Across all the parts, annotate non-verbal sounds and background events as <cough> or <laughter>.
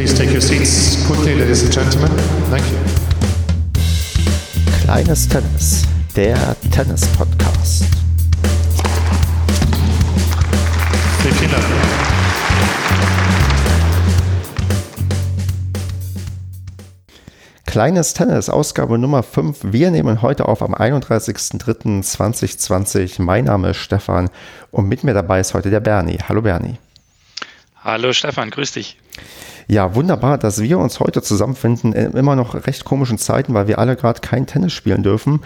Please take your seats quickly, ladies and gentlemen. Thank you. Kleines Tennis, der Tennis-Podcast. Vielen Dank. Kleines Tennis, Ausgabe Nummer 5. Wir nehmen heute auf am 31.03.2020. Mein Name ist Stefan und mit mir dabei ist heute der Bernie. Hallo Bernie. Hallo Stefan, grüß dich. Ja, wunderbar, dass wir uns heute zusammenfinden in immer noch recht komischen Zeiten, weil wir alle gerade kein Tennis spielen dürfen.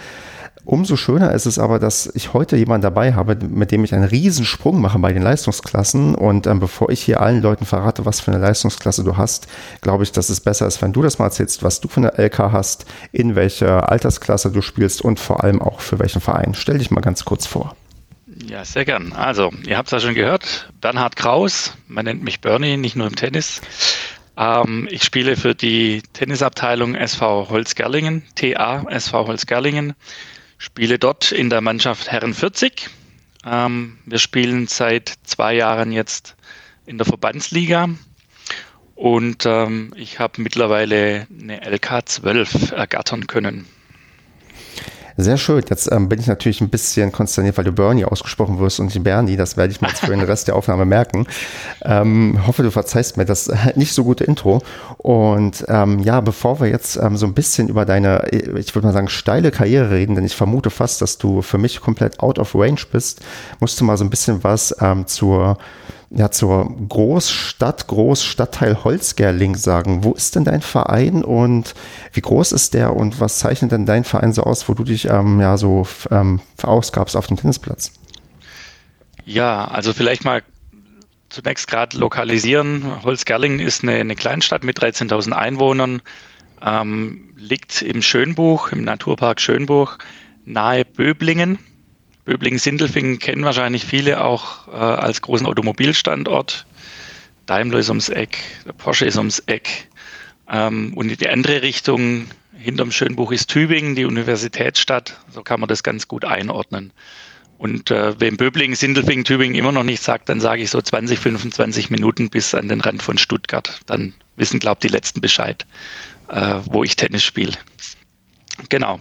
Umso schöner ist es aber, dass ich heute jemanden dabei habe, mit dem ich einen Riesensprung mache bei den Leistungsklassen. Und ähm, bevor ich hier allen Leuten verrate, was für eine Leistungsklasse du hast, glaube ich, dass es besser ist, wenn du das mal erzählst, was du für eine LK hast, in welcher Altersklasse du spielst und vor allem auch für welchen Verein. Stell dich mal ganz kurz vor. Ja, sehr gern. Also, ihr habt es ja schon gehört, Bernhard Kraus, man nennt mich Bernie, nicht nur im Tennis. Ähm, ich spiele für die Tennisabteilung SV Holzgerlingen, TA SV Holzgerlingen spiele dort in der Mannschaft Herren 40. Ähm, wir spielen seit zwei Jahren jetzt in der Verbandsliga und ähm, ich habe mittlerweile eine LK 12 ergattern können. Sehr schön. Jetzt ähm, bin ich natürlich ein bisschen konsterniert, weil du Bernie ausgesprochen wirst und nicht Bernie. Das werde ich mir jetzt für den <laughs> Rest der Aufnahme merken. Ähm, hoffe, du verzeihst mir das nicht so gute Intro. Und ähm, ja, bevor wir jetzt ähm, so ein bisschen über deine, ich würde mal sagen, steile Karriere reden, denn ich vermute fast, dass du für mich komplett out of range bist, musst du mal so ein bisschen was ähm, zur ja, zur Großstadt, Großstadtteil Holzgerling sagen. Wo ist denn dein Verein und wie groß ist der und was zeichnet denn dein Verein so aus, wo du dich ähm, ja so ähm, verausgabst auf dem Tennisplatz? Ja, also vielleicht mal zunächst gerade lokalisieren. Holzgerling ist eine, eine Kleinstadt mit 13.000 Einwohnern, ähm, liegt im Schönbuch, im Naturpark Schönbuch, nahe Böblingen. Böblingen-Sindelfingen kennen wahrscheinlich viele auch äh, als großen Automobilstandort. Daimler ist ums Eck, der Porsche ist ums Eck. Ähm, und in die andere Richtung, hinterm Schönbuch ist Tübingen, die Universitätsstadt. So kann man das ganz gut einordnen. Und äh, wem Böblingen, Sindelfingen, Tübingen immer noch nicht sagt, dann sage ich so 20, 25 Minuten bis an den Rand von Stuttgart. Dann wissen, glaube ich, die Letzten Bescheid, äh, wo ich Tennis spiele. Genau.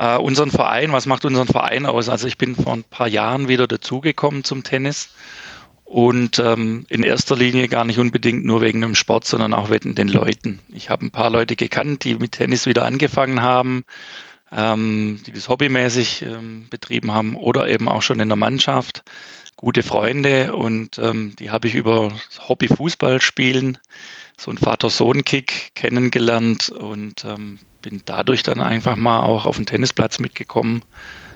Äh, unseren Verein, was macht unseren Verein aus? Also ich bin vor ein paar Jahren wieder dazugekommen zum Tennis und ähm, in erster Linie gar nicht unbedingt nur wegen dem Sport, sondern auch wegen den Leuten. Ich habe ein paar Leute gekannt, die mit Tennis wieder angefangen haben, ähm, die das hobbymäßig ähm, betrieben haben oder eben auch schon in der Mannschaft. Gute Freunde und ähm, die habe ich über Hobby Fußball spielen, so ein Vater-Sohn-Kick kennengelernt und ähm, bin dadurch dann einfach mal auch auf den Tennisplatz mitgekommen,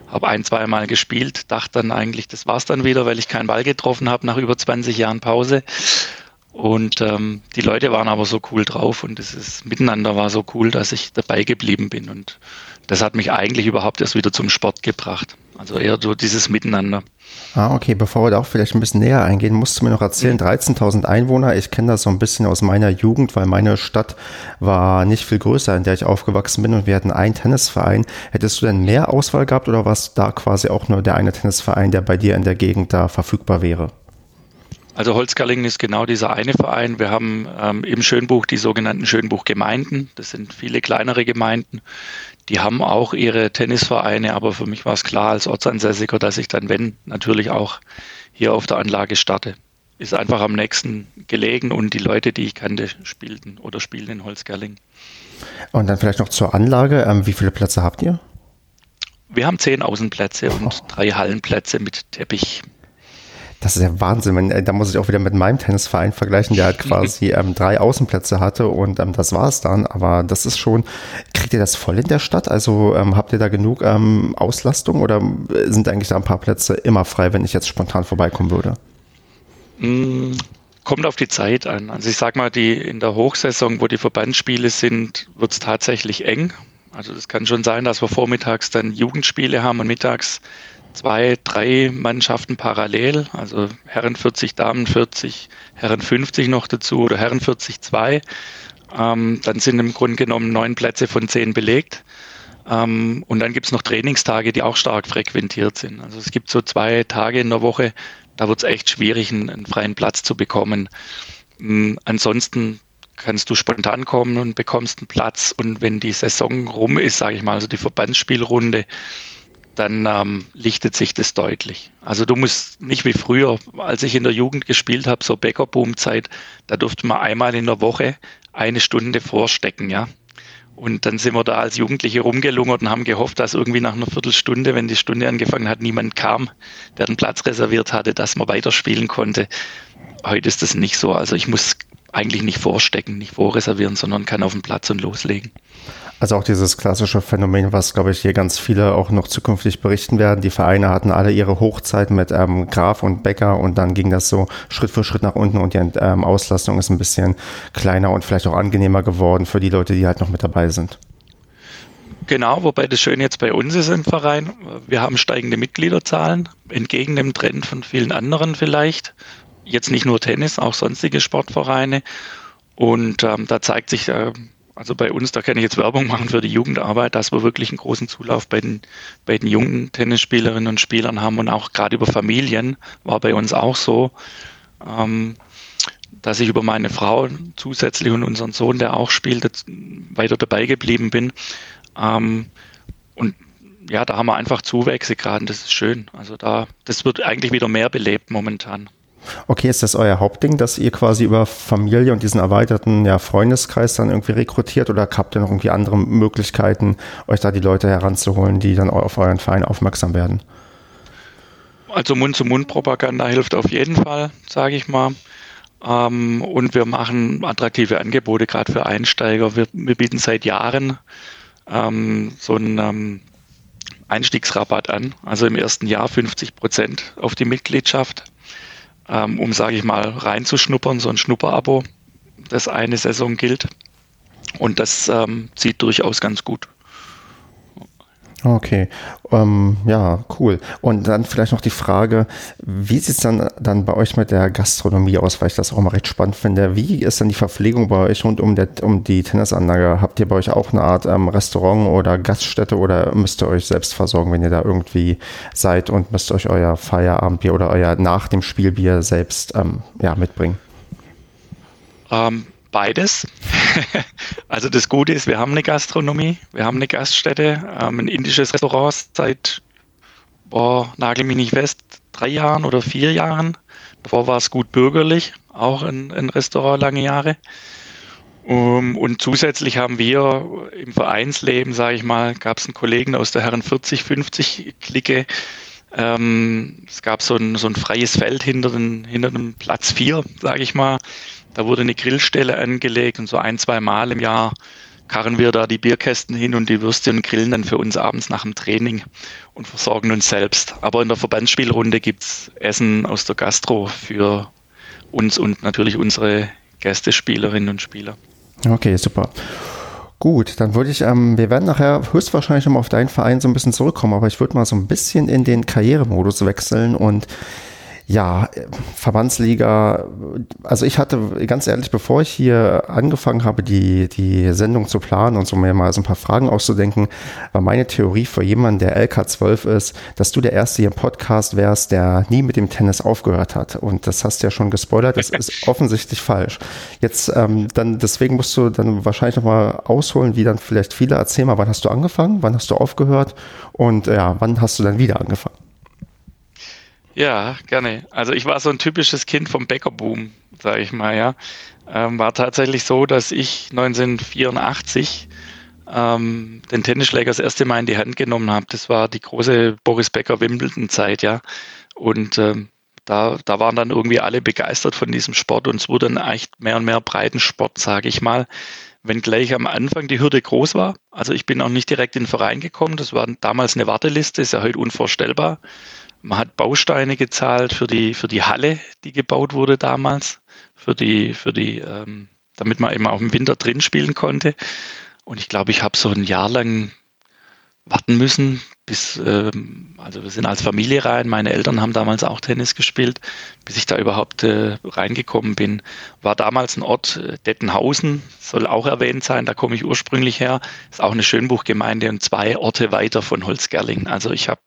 habe ein, zwei Mal gespielt, dachte dann eigentlich, das war's dann wieder, weil ich keinen Ball getroffen habe nach über 20 Jahren Pause. Und ähm, die Leute waren aber so cool drauf und das Miteinander war so cool, dass ich dabei geblieben bin. Und das hat mich eigentlich überhaupt erst wieder zum Sport gebracht. Also eher so dieses Miteinander. Ah, okay. Bevor wir da auch vielleicht ein bisschen näher eingehen, musst du mir noch erzählen, 13.000 Einwohner. Ich kenne das so ein bisschen aus meiner Jugend, weil meine Stadt war nicht viel größer, in der ich aufgewachsen bin und wir hatten einen Tennisverein. Hättest du denn mehr Auswahl gehabt oder war es da quasi auch nur der eine Tennisverein, der bei dir in der Gegend da verfügbar wäre? Also Holzgerlingen ist genau dieser eine Verein. Wir haben ähm, im Schönbuch die sogenannten Schönbuchgemeinden. Das sind viele kleinere Gemeinden. Die haben auch ihre Tennisvereine, aber für mich war es klar als Ortsansässiger, dass ich dann, wenn, natürlich auch hier auf der Anlage starte. Ist einfach am nächsten gelegen und die Leute, die ich kannte, spielten oder spielen in Holzgerlingen. Und dann vielleicht noch zur Anlage. Ähm, wie viele Plätze habt ihr? Wir haben zehn Außenplätze oh. und drei Hallenplätze mit Teppich. Das ist ja Wahnsinn. Äh, da muss ich auch wieder mit meinem Tennisverein vergleichen, der halt <laughs> quasi ähm, drei Außenplätze hatte und ähm, das war es dann. Aber das ist schon, kriegt ihr das voll in der Stadt? Also ähm, habt ihr da genug ähm, Auslastung oder sind eigentlich da ein paar Plätze immer frei, wenn ich jetzt spontan vorbeikommen würde? Mm, kommt auf die Zeit an. Also ich sag mal, die in der Hochsaison, wo die Verbandsspiele sind, wird es tatsächlich eng. Also es kann schon sein, dass wir vormittags dann Jugendspiele haben und mittags zwei, drei Mannschaften parallel, also Herren 40, Damen 40, Herren 50 noch dazu oder Herren 40 zwei. Ähm, dann sind im Grunde genommen neun Plätze von zehn belegt. Ähm, und dann gibt es noch Trainingstage, die auch stark frequentiert sind. Also es gibt so zwei Tage in der Woche, da wird es echt schwierig, einen, einen, freien Platz zu bekommen. Ähm, ansonsten kannst du spontan kommen und bekommst einen Platz. Und wenn die Saison rum ist, sage ich mal, also die Verbandsspielrunde, dann ähm, lichtet sich das deutlich. Also du musst nicht wie früher, als ich in der Jugend gespielt habe, so Bäckerboom-Zeit, da durfte man einmal in der Woche eine Stunde vorstecken, ja. Und dann sind wir da als Jugendliche rumgelungert und haben gehofft, dass irgendwie nach einer Viertelstunde, wenn die Stunde angefangen hat, niemand kam, der den Platz reserviert hatte, dass man weiterspielen konnte. Heute ist das nicht so. Also ich muss eigentlich nicht vorstecken, nicht vorreservieren, sondern kann auf den Platz und loslegen. Also auch dieses klassische Phänomen, was, glaube ich, hier ganz viele auch noch zukünftig berichten werden. Die Vereine hatten alle ihre Hochzeit mit ähm, Graf und Becker und dann ging das so Schritt für Schritt nach unten und die ähm, Auslastung ist ein bisschen kleiner und vielleicht auch angenehmer geworden für die Leute, die halt noch mit dabei sind. Genau, wobei das Schöne jetzt bei uns ist im Verein, wir haben steigende Mitgliederzahlen, entgegen dem Trend von vielen anderen vielleicht. Jetzt nicht nur Tennis, auch sonstige Sportvereine. Und ähm, da zeigt sich, äh, also bei uns, da kann ich jetzt Werbung machen für die Jugendarbeit, dass wir wirklich einen großen Zulauf bei den, bei den jungen Tennisspielerinnen und Spielern haben und auch gerade über Familien war bei uns auch so, ähm, dass ich über meine Frau zusätzlich und unseren Sohn, der auch spielt, weiter dabei geblieben bin. Ähm, und ja, da haben wir einfach Zuwächse gerade und das ist schön. Also da, das wird eigentlich wieder mehr belebt momentan. Okay, ist das euer Hauptding, dass ihr quasi über Familie und diesen erweiterten ja, Freundeskreis dann irgendwie rekrutiert oder habt ihr noch irgendwie andere Möglichkeiten, euch da die Leute heranzuholen, die dann auf euren Verein aufmerksam werden? Also Mund-zu-Mund-Propaganda hilft auf jeden Fall, sage ich mal. Ähm, und wir machen attraktive Angebote, gerade für Einsteiger. Wir, wir, bieten seit Jahren ähm, so einen ähm, Einstiegsrabatt an. Also im ersten Jahr 50 Prozent auf die Mitgliedschaft ähm, um, sage ich mal, reinzuschnuppern, so ein Schnupperabo, das eine Saison gilt. Und das ähm, zieht durchaus ganz gut. Okay, ähm, ja, cool. Und dann vielleicht noch die Frage, wie sieht es dann, dann bei euch mit der Gastronomie aus, weil ich das auch mal recht spannend finde. Wie ist dann die Verpflegung bei euch rund um, der, um die Tennisanlage? Habt ihr bei euch auch eine Art ähm, Restaurant oder Gaststätte oder müsst ihr euch selbst versorgen, wenn ihr da irgendwie seid und müsst euch euer Feierabendbier oder euer nach dem Spielbier selbst ähm, ja, mitbringen? Ähm, beides. <laughs> also das Gute ist, wir haben eine Gastronomie, wir haben eine Gaststätte, ähm, ein indisches Restaurant seit, boah, nagel mich nicht fest, drei Jahren oder vier Jahren. Davor war es gut bürgerlich, auch ein, ein Restaurant lange Jahre. Um, und zusätzlich haben wir im Vereinsleben, sage ich mal, gab es einen Kollegen aus der Herren 40, 50 Clique. Ähm, es gab so ein, so ein freies Feld hinter, den, hinter dem Platz 4, sage ich mal. Da wurde eine Grillstelle angelegt und so ein, zwei Mal im Jahr karren wir da die Bierkästen hin und die Würstchen und grillen dann für uns abends nach dem Training und versorgen uns selbst. Aber in der Verbandsspielrunde gibt's Essen aus der Gastro für uns und natürlich unsere Gästespielerinnen und Spieler. Okay, super. Gut, dann würde ich, ähm, wir werden nachher höchstwahrscheinlich nochmal auf deinen Verein so ein bisschen zurückkommen, aber ich würde mal so ein bisschen in den Karrieremodus wechseln und ja, Verbandsliga, also ich hatte ganz ehrlich, bevor ich hier angefangen habe, die, die Sendung zu planen und so mir mal so ein paar Fragen auszudenken, war meine Theorie für jemanden, der LK12 ist, dass du der Erste hier im Podcast wärst, der nie mit dem Tennis aufgehört hat. Und das hast du ja schon gespoilert, das ist <laughs> offensichtlich falsch. Jetzt, ähm, dann, deswegen musst du dann wahrscheinlich nochmal ausholen, wie dann vielleicht viele. Erzähl mal, wann hast du angefangen, wann hast du aufgehört und ja, wann hast du dann wieder angefangen? Ja, gerne. Also ich war so ein typisches Kind vom Bäckerboom, sage ich mal, ja. Ähm, war tatsächlich so, dass ich 1984 ähm, den Tennisschläger das erste Mal in die Hand genommen habe. Das war die große Boris Becker Wimbledon-Zeit, ja. Und ähm, da, da waren dann irgendwie alle begeistert von diesem Sport und es wurde dann echt mehr und mehr Breitensport, sage ich mal. Wenngleich am Anfang die Hürde groß war. Also ich bin auch nicht direkt in den Verein gekommen. Das war damals eine Warteliste, ist ja heute unvorstellbar. Man hat Bausteine gezahlt für die, für die Halle, die gebaut wurde damals, für die, für die, ähm, damit man eben auch im Winter drin spielen konnte. Und ich glaube, ich habe so ein Jahr lang warten müssen, bis, ähm, also wir sind als Familie rein, meine Eltern haben damals auch Tennis gespielt, bis ich da überhaupt äh, reingekommen bin. War damals ein Ort, äh, Dettenhausen, soll auch erwähnt sein, da komme ich ursprünglich her, ist auch eine Schönbuchgemeinde und zwei Orte weiter von Holzgerling. Also ich habe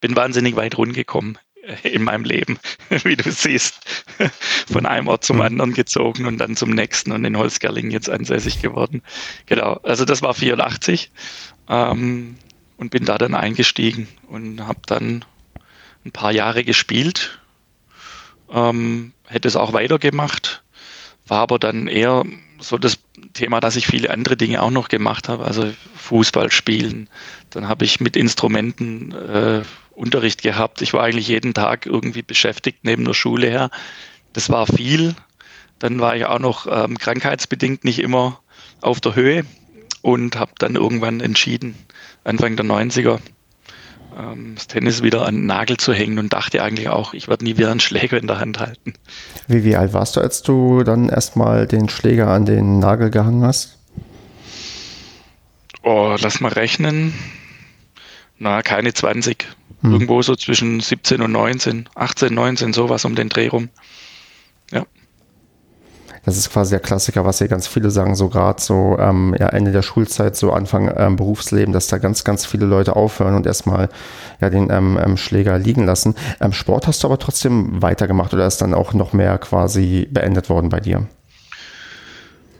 bin wahnsinnig weit rundgekommen in meinem Leben, <laughs> wie du siehst. <laughs> Von einem Ort zum mhm. anderen gezogen und dann zum nächsten und in Holzgerlingen jetzt ansässig geworden. Genau, also das war 84 ähm, und bin da dann eingestiegen und habe dann ein paar Jahre gespielt. Ähm, hätte es auch weitergemacht, war aber dann eher so das Thema, dass ich viele andere Dinge auch noch gemacht habe, also Fußball spielen. Dann habe ich mit Instrumenten äh, Unterricht gehabt. Ich war eigentlich jeden Tag irgendwie beschäftigt neben der Schule her. Das war viel. Dann war ich auch noch ähm, krankheitsbedingt nicht immer auf der Höhe und habe dann irgendwann entschieden, Anfang der 90er, ähm, das Tennis wieder an den Nagel zu hängen und dachte eigentlich auch, ich werde nie wieder einen Schläger in der Hand halten. Wie, wie alt warst du, als du dann erstmal den Schläger an den Nagel gehangen hast? Oh, lass mal rechnen. Na, keine 20. Hm. Irgendwo so zwischen 17 und 19, 18, 19, sowas um den Dreh rum. Ja. Das ist quasi der Klassiker, was hier ganz viele sagen, so gerade so ähm, ja, Ende der Schulzeit, so Anfang ähm, Berufsleben, dass da ganz, ganz viele Leute aufhören und erstmal ja, den ähm, ähm Schläger liegen lassen. Ähm, Sport hast du aber trotzdem weitergemacht oder ist dann auch noch mehr quasi beendet worden bei dir?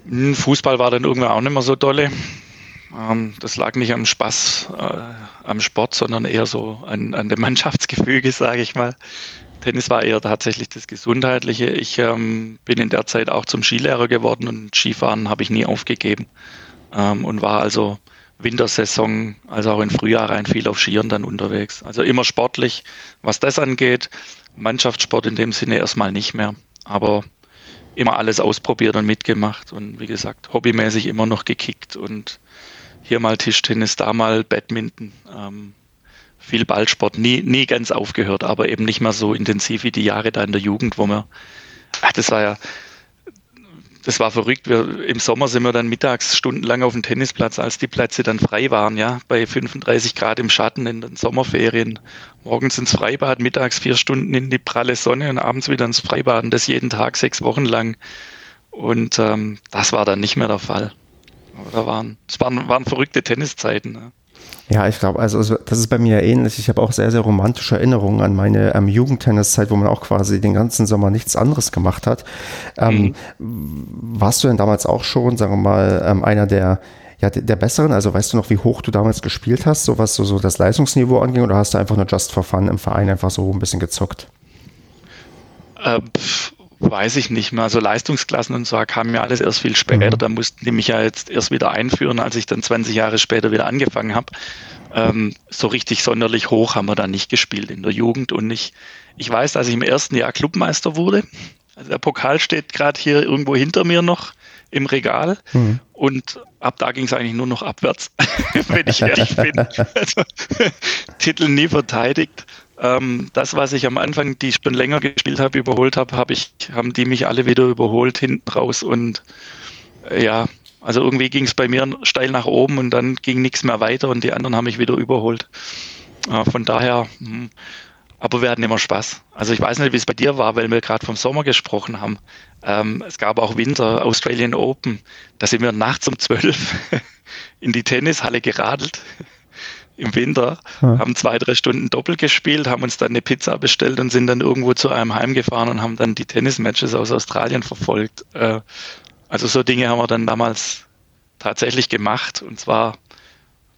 Hm, Fußball war dann irgendwann auch nicht mehr so dolle. Ähm, das lag nicht am Spaß äh, am Sport, sondern eher so an, an dem <laughs> Mannschaftsgefüge, sage ich mal. Tennis war eher tatsächlich das Gesundheitliche. Ich ähm, bin in der Zeit auch zum Skilehrer geworden und Skifahren habe ich nie aufgegeben ähm, und war also Wintersaison, also auch im Frühjahr rein viel auf Skiern dann unterwegs. Also immer sportlich, was das angeht. Mannschaftssport in dem Sinne erstmal nicht mehr, aber immer alles ausprobiert und mitgemacht und wie gesagt, hobbymäßig immer noch gekickt und hier mal Tischtennis, da mal Badminton. Ähm, viel Ballsport, nie, nie ganz aufgehört, aber eben nicht mehr so intensiv wie die Jahre da in der Jugend, wo wir, ach, das war ja, das war verrückt. Wir, Im Sommer sind wir dann mittags stundenlang auf dem Tennisplatz, als die Plätze dann frei waren, ja, bei 35 Grad im Schatten in den Sommerferien. Morgens ins Freibad, mittags vier Stunden in die pralle Sonne und abends wieder ins Freibad und das jeden Tag sechs Wochen lang. Und ähm, das war dann nicht mehr der Fall. Aber da waren, es waren, waren verrückte Tenniszeiten. Ne? Ja, ich glaube, also das ist bei mir ähnlich. Ich habe auch sehr, sehr romantische Erinnerungen an meine ähm, Jugendtenniszeit, wo man auch quasi den ganzen Sommer nichts anderes gemacht hat. Ähm, mhm. Warst du denn damals auch schon, sagen wir mal, ähm, einer der, ja, der Besseren? Also weißt du noch, wie hoch du damals gespielt hast, so was so, so das Leistungsniveau anging, oder hast du einfach nur just for fun im Verein einfach so ein bisschen gezockt? Äh, weiß ich nicht mehr. Also Leistungsklassen und so kamen ja alles erst viel später. Mhm. Da mussten die mich ja jetzt erst wieder einführen, als ich dann 20 Jahre später wieder angefangen habe. Ähm, so richtig sonderlich hoch haben wir da nicht gespielt in der Jugend. Und ich, ich weiß, dass ich im ersten Jahr Clubmeister wurde. Also der Pokal steht gerade hier irgendwo hinter mir noch im Regal. Mhm. Und ab da ging es eigentlich nur noch abwärts, <laughs> wenn ich ehrlich bin. <laughs> Also, <laughs> Titel nie verteidigt. Ähm, das, was ich am Anfang, die ich schon länger gespielt habe, überholt habe, hab ich, haben die mich alle wieder überholt hinten raus und äh, ja, also irgendwie ging es bei mir steil nach oben und dann ging nichts mehr weiter und die anderen haben mich wieder überholt. Äh, von daher, mh, hm, aber wir hatten immer Spaß. Also ich weiß nicht, wie es bei dir war, weil wir gerade vom Sommer gesprochen haben. Ähm, es gab auch Winter, Australian Open. Da sind wir nachts um zwölf <laughs> in die Tennishalle geradelt im Winter, ja. haben zwei, drei Stunden Doppel gespielt, haben uns dann eine Pizza bestellt und sind dann irgendwo zu einem heimgefahren und haben dann die Tennismatches aus Australien verfolgt. Äh, also so Dinge haben wir dann damals tatsächlich gemacht und zwar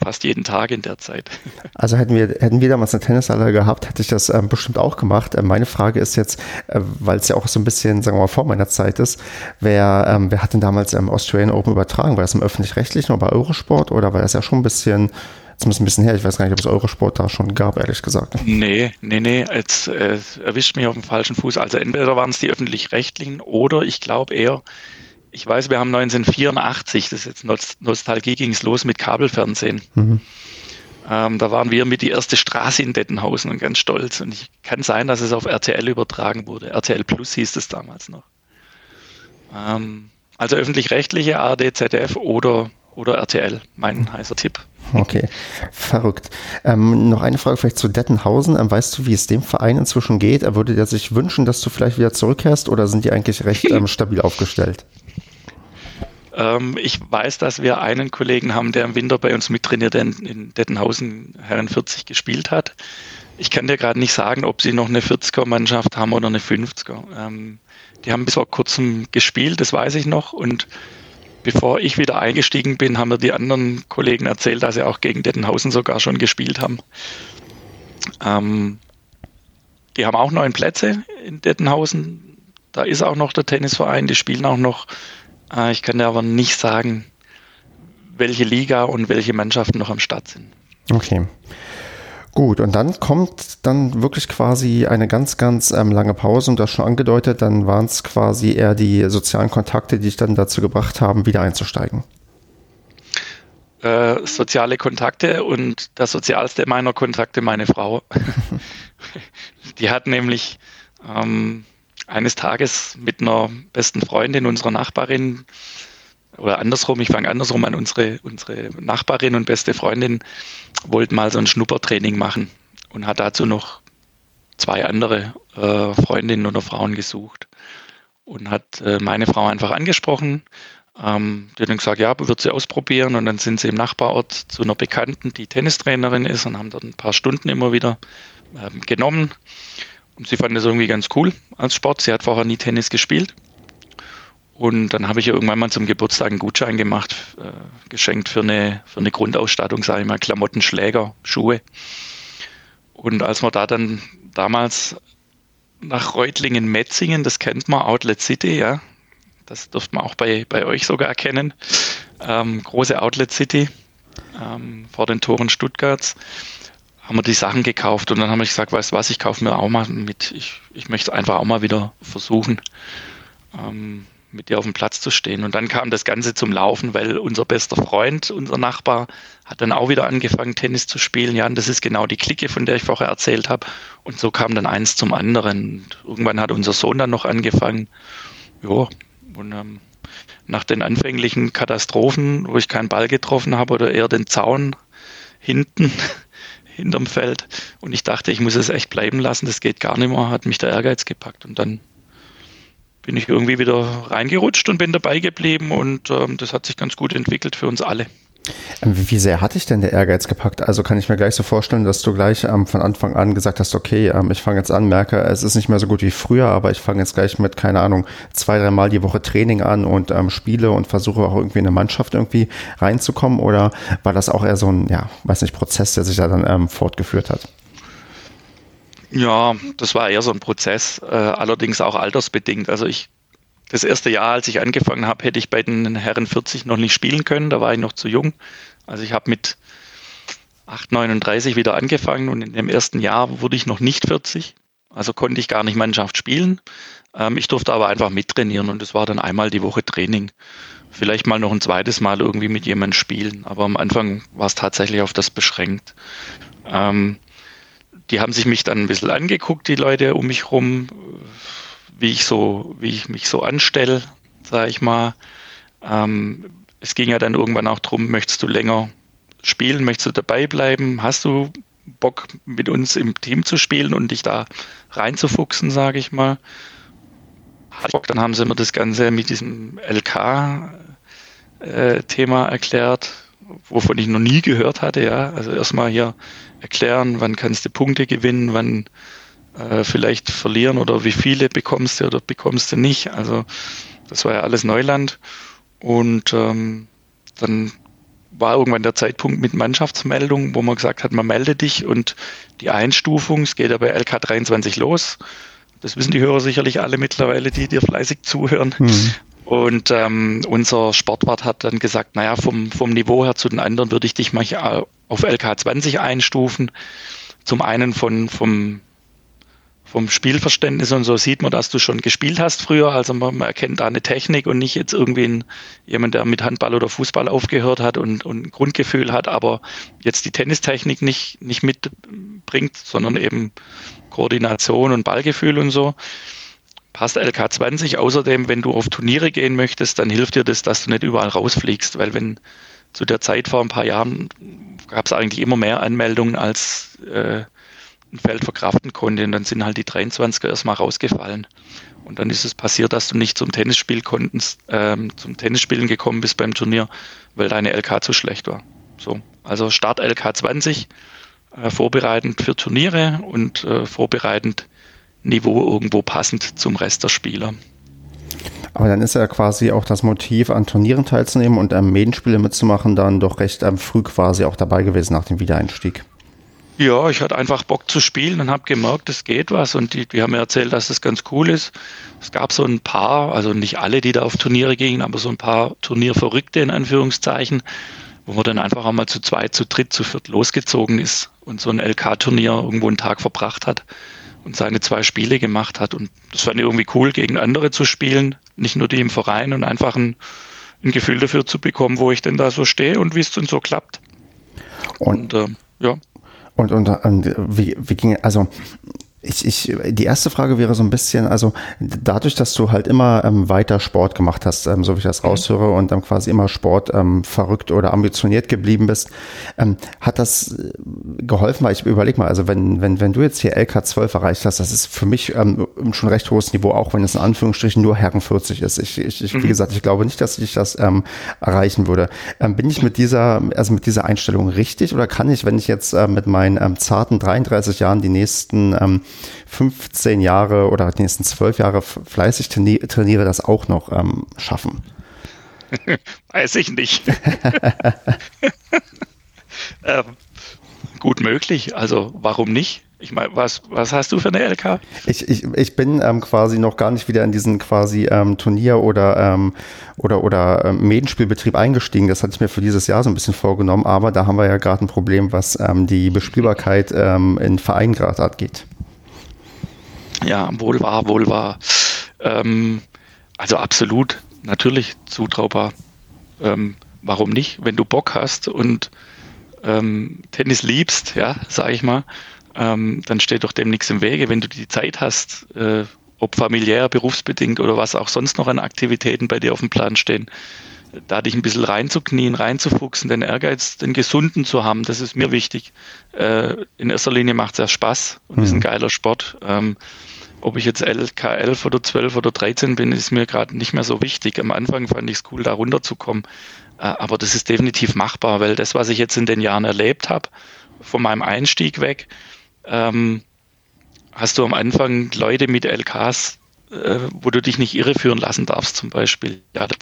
fast jeden Tag in der Zeit. <laughs> Also hätten wir, hätten wir damals eine Tennishalle gehabt, hätte ich das ähm, bestimmt auch gemacht. Äh, meine Frage ist jetzt, äh, weil es ja auch so ein bisschen, sagen wir mal, vor meiner Zeit ist, wer, ähm, wer hat denn damals im Australian Open übertragen? War das im Öffentlich-Rechtlichen oder bei Eurosport oder war das ja schon ein bisschen Zumindest ein bisschen her. Ich weiß gar nicht, ob es Eurosport da schon gab, ehrlich gesagt. Nee, nee, nee. Jetzt äh, erwischt mich auf dem falschen Fuß. Also entweder waren es die öffentlich-rechtlichen oder ich glaube eher, ich weiß, wir haben 1984, das ist jetzt Nostalgie, ging es los mit Kabelfernsehen. Mhm. Ähm, da waren wir mit die erste Straße in Dettenhausen und ganz stolz. Und ich kann sein, dass es auf RTL übertragen wurde. RTL Plus hieß es damals noch. Ähm, also öffentlich-rechtliche ARD, ZDF oder, oder RTL, mein heißer Tipp. Okay, verrückt. Ähm, noch eine Frage vielleicht zu Dettenhausen. Ähm, weißt du, wie es dem Verein inzwischen geht? Er würde der sich wünschen, dass du vielleicht wieder zurückkehrst oder sind die eigentlich recht <laughs> ähm, stabil aufgestellt? Ähm, ich weiß, dass wir einen Kollegen haben, der im Winter bei uns mittrainiert, der in, in Dettenhausen Herren 40 gespielt hat. ich kann dir gerade nicht sagen, ob sie noch eine 40er-Mannschaft haben oder eine 50er. Ähm, die haben bis vor kurzem gespielt, das weiß ich noch. Und bevor ich wieder eingestiegen bin, haben mir die anderen Kollegen erzählt, dass sie auch gegen Dettenhausen sogar schon gespielt haben. Ähm, die haben auch neun Plätze in Dettenhausen. Da ist auch noch der Tennisverein, die spielen auch noch. Äh, ich kann dir aber nicht sagen, welche Liga und welche Mannschaften noch am Start sind. Okay. Gut, und dann kommt dann wirklich quasi eine ganz, ganz ähm, lange Pause und das schon angedeutet, dann waren es quasi eher die sozialen Kontakte, die dich dann dazu gebracht haben, wieder einzusteigen. Äh, soziale Kontakte und das sozialste meiner Kontakte meine Frau. <laughs> die hat nämlich ähm, eines Tages mit einer besten Freundin unserer Nachbarin oder andersrum, ich fange andersrum an, unsere, unsere Nachbarin und beste Freundin wollten mal so ein Schnuppertraining machen und hat dazu noch zwei andere äh, Freundinnen oder Frauen gesucht und hat äh, meine Frau einfach angesprochen. Ähm, die hat dann gesagt, ja, wird sie ausprobieren und dann sind sie im Nachbarort zu einer Bekannten, die Tennistrainerin ist und haben dort ein paar Stunden immer wieder ähm, genommen. Und sie fand das irgendwie ganz cool als Sport. Sie hat vorher nie Tennis gespielt und dann habe ich irgendwann mal zum Geburtstag einen Gutschein gemacht, äh, geschenkt für eine, für eine Grundausstattung, sage ich mal, Klamotten, Schläger, Schuhe. Und als wir da dann damals nach Reutlingen-Metzingen, das kennt man, Outlet City, ja, das dürfte man auch bei, bei euch sogar erkennen, ähm, große Outlet City ähm, vor den Toren Stuttgarts, haben wir die Sachen gekauft und dann haben wir gesagt, weißt du was, ich kaufe mir auch mal mit, ich, ich möchte es einfach auch mal wieder versuchen. Ähm, mit dir auf dem Platz zu stehen. Und dann kam das Ganze zum Laufen, weil unser bester Freund, unser Nachbar, hat dann auch wieder angefangen, Tennis zu spielen. Ja, und das ist genau die Clique, von der ich vorher erzählt habe. Und so kam dann eins zum anderen. Und irgendwann hat unser Sohn dann noch angefangen. Ja, und ähm, nach den anfänglichen Katastrophen, wo ich keinen Ball getroffen habe oder eher den Zaun hinten, <laughs> hinterm Feld. Und ich dachte, ich muss es echt bleiben lassen, das geht gar nicht mehr, hat mich der Ehrgeiz gepackt. Und dann bin ich irgendwie wieder reingerutscht und bin dabei geblieben und ähm, das hat sich ganz gut entwickelt für uns alle. Ähm, wie sehr hatte ich denn der Ehrgeiz gepackt? Also kann ich mir gleich so vorstellen, dass du gleich ähm, von Anfang an gesagt hast, okay, ähm, ich fange jetzt an, merke, es ist nicht mehr so gut wie früher, aber ich fange jetzt gleich mit, keine Ahnung, zwei, dreimal die Woche Training an und ähm, spiele und versuche auch irgendwie in eine Mannschaft irgendwie reinzukommen oder war das auch eher so ein, ja, weiß nicht, Prozess, der sich da dann ähm, fortgeführt hat? Ja, das war eher so ein Prozess, äh, allerdings auch altersbedingt. Also ich, das erste Jahr, als ich angefangen habe, hätte ich bei den Herren 40 noch nicht spielen können, da war ich noch zu jung. Also ich habe mit 8,39 wieder angefangen und in dem ersten Jahr wurde ich noch nicht 40, also konnte ich gar nicht Mannschaft spielen. Ähm, ich durfte aber einfach mittrainieren und es war dann einmal die Woche Training. Vielleicht mal noch ein zweites Mal irgendwie mit jemandem spielen, aber am Anfang war es tatsächlich auf das beschränkt. Ähm, die haben sich mich dann ein bisschen angeguckt, die Leute um mich rum, wie ich so, wie ich mich so anstelle, sage ich mal. Ähm, es ging ja dann irgendwann auch darum, möchtest du länger spielen, möchtest du dabei bleiben, hast du Bock mit uns im Team zu spielen und dich da reinzufuchsen, sage ich mal. Dann haben sie mir das Ganze mit diesem LK-Thema äh, erklärt, wovon ich noch nie gehört hatte. Ja, also erstmal hier erklären, wann kannst du Punkte gewinnen, wann äh, vielleicht verlieren oder wie viele bekommst du oder bekommst du nicht. Also das war ja alles Neuland. Und ähm, dann war irgendwann der Zeitpunkt mit Mannschaftsmeldung, wo man gesagt hat, man melde dich und die Einstufung, es geht ja bei LK 23 los. Das wissen die Hörer sicherlich alle mittlerweile, die dir fleißig zuhören. Mhm. Und ähm, unser Sportwart hat dann gesagt, naja, vom, vom Niveau her zu den anderen würde ich dich mal auf LK20 einstufen. Zum einen von, vom, vom Spielverständnis und so sieht man, dass du schon gespielt hast früher. Also man, man erkennt da eine Technik und nicht jetzt irgendwie ein, jemand, der mit Handball oder Fußball aufgehört hat und, und ein Grundgefühl hat, aber jetzt die Tennistechnik nicht, nicht mitbringt, sondern eben Koordination und Ballgefühl und so passt LK20. Außerdem, wenn du auf Turniere gehen möchtest, dann hilft dir das, dass du nicht überall rausfliegst, weil wenn zu der Zeit vor ein paar Jahren gab es eigentlich immer mehr Anmeldungen als äh, ein Feld verkraften konnte und dann sind halt die 23er erstmal rausgefallen. Und dann ist es passiert, dass du nicht zum Tennisspiel konntest, ähm, zum Tennisspielen gekommen bist beim Turnier, weil deine LK zu schlecht war. So, also Start LK 20 äh, vorbereitend für Turniere und äh, vorbereitend Niveau irgendwo passend zum Rest der Spieler. Aber dann ist ja quasi auch das Motiv, an Turnieren teilzunehmen und ähm, Medenspiele mitzumachen, dann doch recht ähm, früh quasi auch dabei gewesen nach dem Wiedereinstieg. Ja, ich hatte einfach Bock zu spielen und habe gemerkt, es geht was. Und die, die haben mir erzählt, dass das ganz cool ist. Es gab so ein paar, also nicht alle, die da auf Turniere gingen, aber so ein paar Turnierverrückte in Anführungszeichen, wo man dann einfach einmal zu zweit, zu dritt, zu viert losgezogen ist und so ein LK-Turnier irgendwo einen Tag verbracht hat und seine zwei Spiele gemacht hat. Und das fand ich irgendwie cool, gegen andere zu spielen, nicht nur die im Verein und einfach ein, ein Gefühl dafür zu bekommen, wo ich denn da so stehe und wie es denn so klappt. Und, und äh, ja. Und, und, und wie, wie ging, also ich, ich, die erste Frage wäre so ein bisschen, also dadurch, dass du halt immer ähm, weiter Sport gemacht hast, ähm, so wie ich das mhm. raushöre, und dann quasi immer Sport ähm, verrückt oder ambitioniert geblieben bist, ähm, hat das äh, geholfen? Weil ich überleg mal, also wenn, wenn, wenn du jetzt hier LK 12 erreicht hast, das ist für mich ähm, schon recht hohes Niveau, auch wenn es in Anführungsstrichen nur Herren 40 ist. Ich, ich, ich mhm. wie gesagt, ich glaube nicht, dass ich das ähm, erreichen würde. Ähm, bin ich mit dieser, also mit dieser Einstellung richtig oder kann ich, wenn ich jetzt äh, mit meinen ähm, zarten 33 Jahren die nächsten ähm, 15 Jahre oder die nächsten 12 Jahre fleißig trainiere, das auch noch ähm, schaffen? <laughs> Weiß ich nicht. <laughs> ähm, gut möglich. Also warum nicht? Ich meine, was, was hast du für eine LK? Ich, ich, ich bin ähm, quasi noch gar nicht wieder in diesen quasi ähm, Turnier- oder, ähm, oder, oder ähm, Medenspielbetrieb eingestiegen. Das hatte ich mir für dieses Jahr so ein bisschen vorgenommen, aber da haben wir ja gerade ein Problem, was ähm, die Bespielbarkeit ähm, in Vereinen gerade angeht. Ja, wohl wahr, wohl wahr. Ähm, also absolut, natürlich zutraubar. Ähm, warum nicht? Wenn du Bock hast und ähm, Tennis liebst, ja, sag ich mal, ähm, dann steht doch dem nichts im Wege. Wenn du die Zeit hast, äh, ob familiär, berufsbedingt oder was auch sonst noch an Aktivitäten bei dir auf dem Plan stehen, da dich ein bisschen reinzuknien, reinzufuchsen, den Ehrgeiz, den gesunden zu haben, das ist mir wichtig. Äh, in erster Linie macht es ja Spaß und mhm. ist ein mhm. geiler Sport. Ähm, ob ich jetzt LK 11 oder 12 oder 13 bin, ist mir gerade nicht mehr so wichtig. Am Anfang fand ich es cool, da runterzukommen. Äh, aber das ist definitiv machbar, weil das, was ich jetzt in den Jahren erlebt habe, von meinem Einstieg weg, ähm, hast du am Anfang Leute mit LKs, äh, wo du dich nicht irreführen lassen darfst, zum Beispiel. Ja, das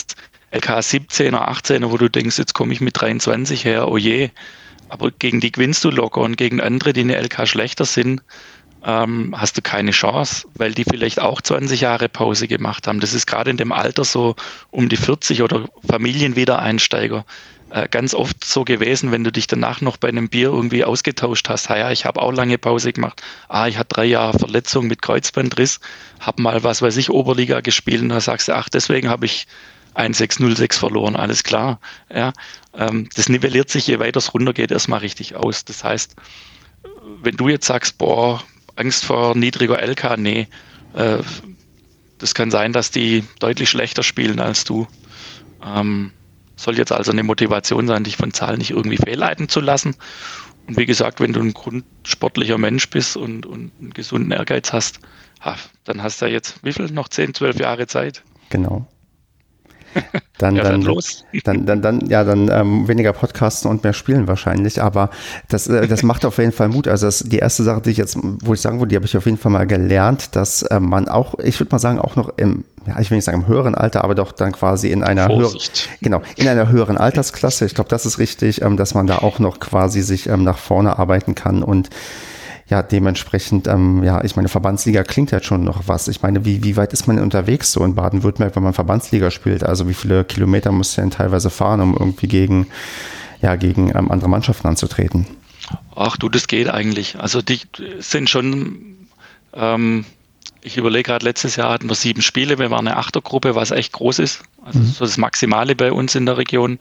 LK 17er, 18er, wo du denkst, jetzt komme ich mit 23 her, oh je. Aber gegen die gewinnst du locker und gegen andere, die eine LK schlechter sind, ähm, hast du keine Chance, weil die vielleicht auch 20 Jahre Pause gemacht haben. Das ist gerade in dem Alter so um die 40 oder Familienwiedereinsteiger äh, ganz oft so gewesen, wenn du dich danach noch bei einem Bier irgendwie ausgetauscht hast. Ja, ich habe auch lange Pause gemacht. Ah, ich hatte drei Jahre Verletzung mit Kreuzbandriss, habe mal was weiß ich Oberliga gespielt und da sagst du, ach, deswegen habe ich 1606 verloren, alles klar. Ja, ähm, das nivelliert sich, je weiter es runtergeht, erstmal richtig aus. Das heißt, wenn du jetzt sagst, boah, Angst vor niedriger LK, nee. Äh, das kann sein, dass die deutlich schlechter spielen als du. Ähm, soll jetzt also eine Motivation sein, dich von Zahlen nicht irgendwie fehlleiten zu lassen. Und wie gesagt, wenn du ein grundsportlicher Mensch bist und, und einen gesunden Ehrgeiz hast, ha, dann hast du ja jetzt wie viel? Noch 10, 12 Jahre Zeit. Genau. <laughs> Dann, ja, dann, los. <laughs> dann, dann, dann, ja, dann ähm, weniger Podcasten und mehr Spielen wahrscheinlich. Aber das, äh, das macht auf jeden Fall Mut. Also das, die erste Sache, die ich jetzt, wo ich sagen würde, die habe ich auf jeden Fall mal gelernt, dass äh, man auch, ich würde mal sagen, auch noch im, ja, ich will nicht sagen im höheren Alter, aber doch dann quasi in einer höheren, genau, in einer höheren Altersklasse. Ich glaube, das ist richtig, ähm, dass man da auch noch quasi sich ähm, nach vorne arbeiten kann und ja, dementsprechend, ähm, ja, ich meine, Verbandsliga klingt ja schon noch was. Ich meine, wie, wie weit ist man unterwegs so in Baden-Württemberg, wenn man Verbandsliga spielt? Also wie viele Kilometer muss man teilweise fahren, um irgendwie gegen, ja, gegen ähm, andere Mannschaften anzutreten? Ach du, das geht eigentlich. Also die sind schon, ähm, ich überlege gerade, letztes Jahr hatten wir sieben Spiele, wir waren eine Achtergruppe, was echt groß ist. Also mhm. so das Maximale bei uns in der Region.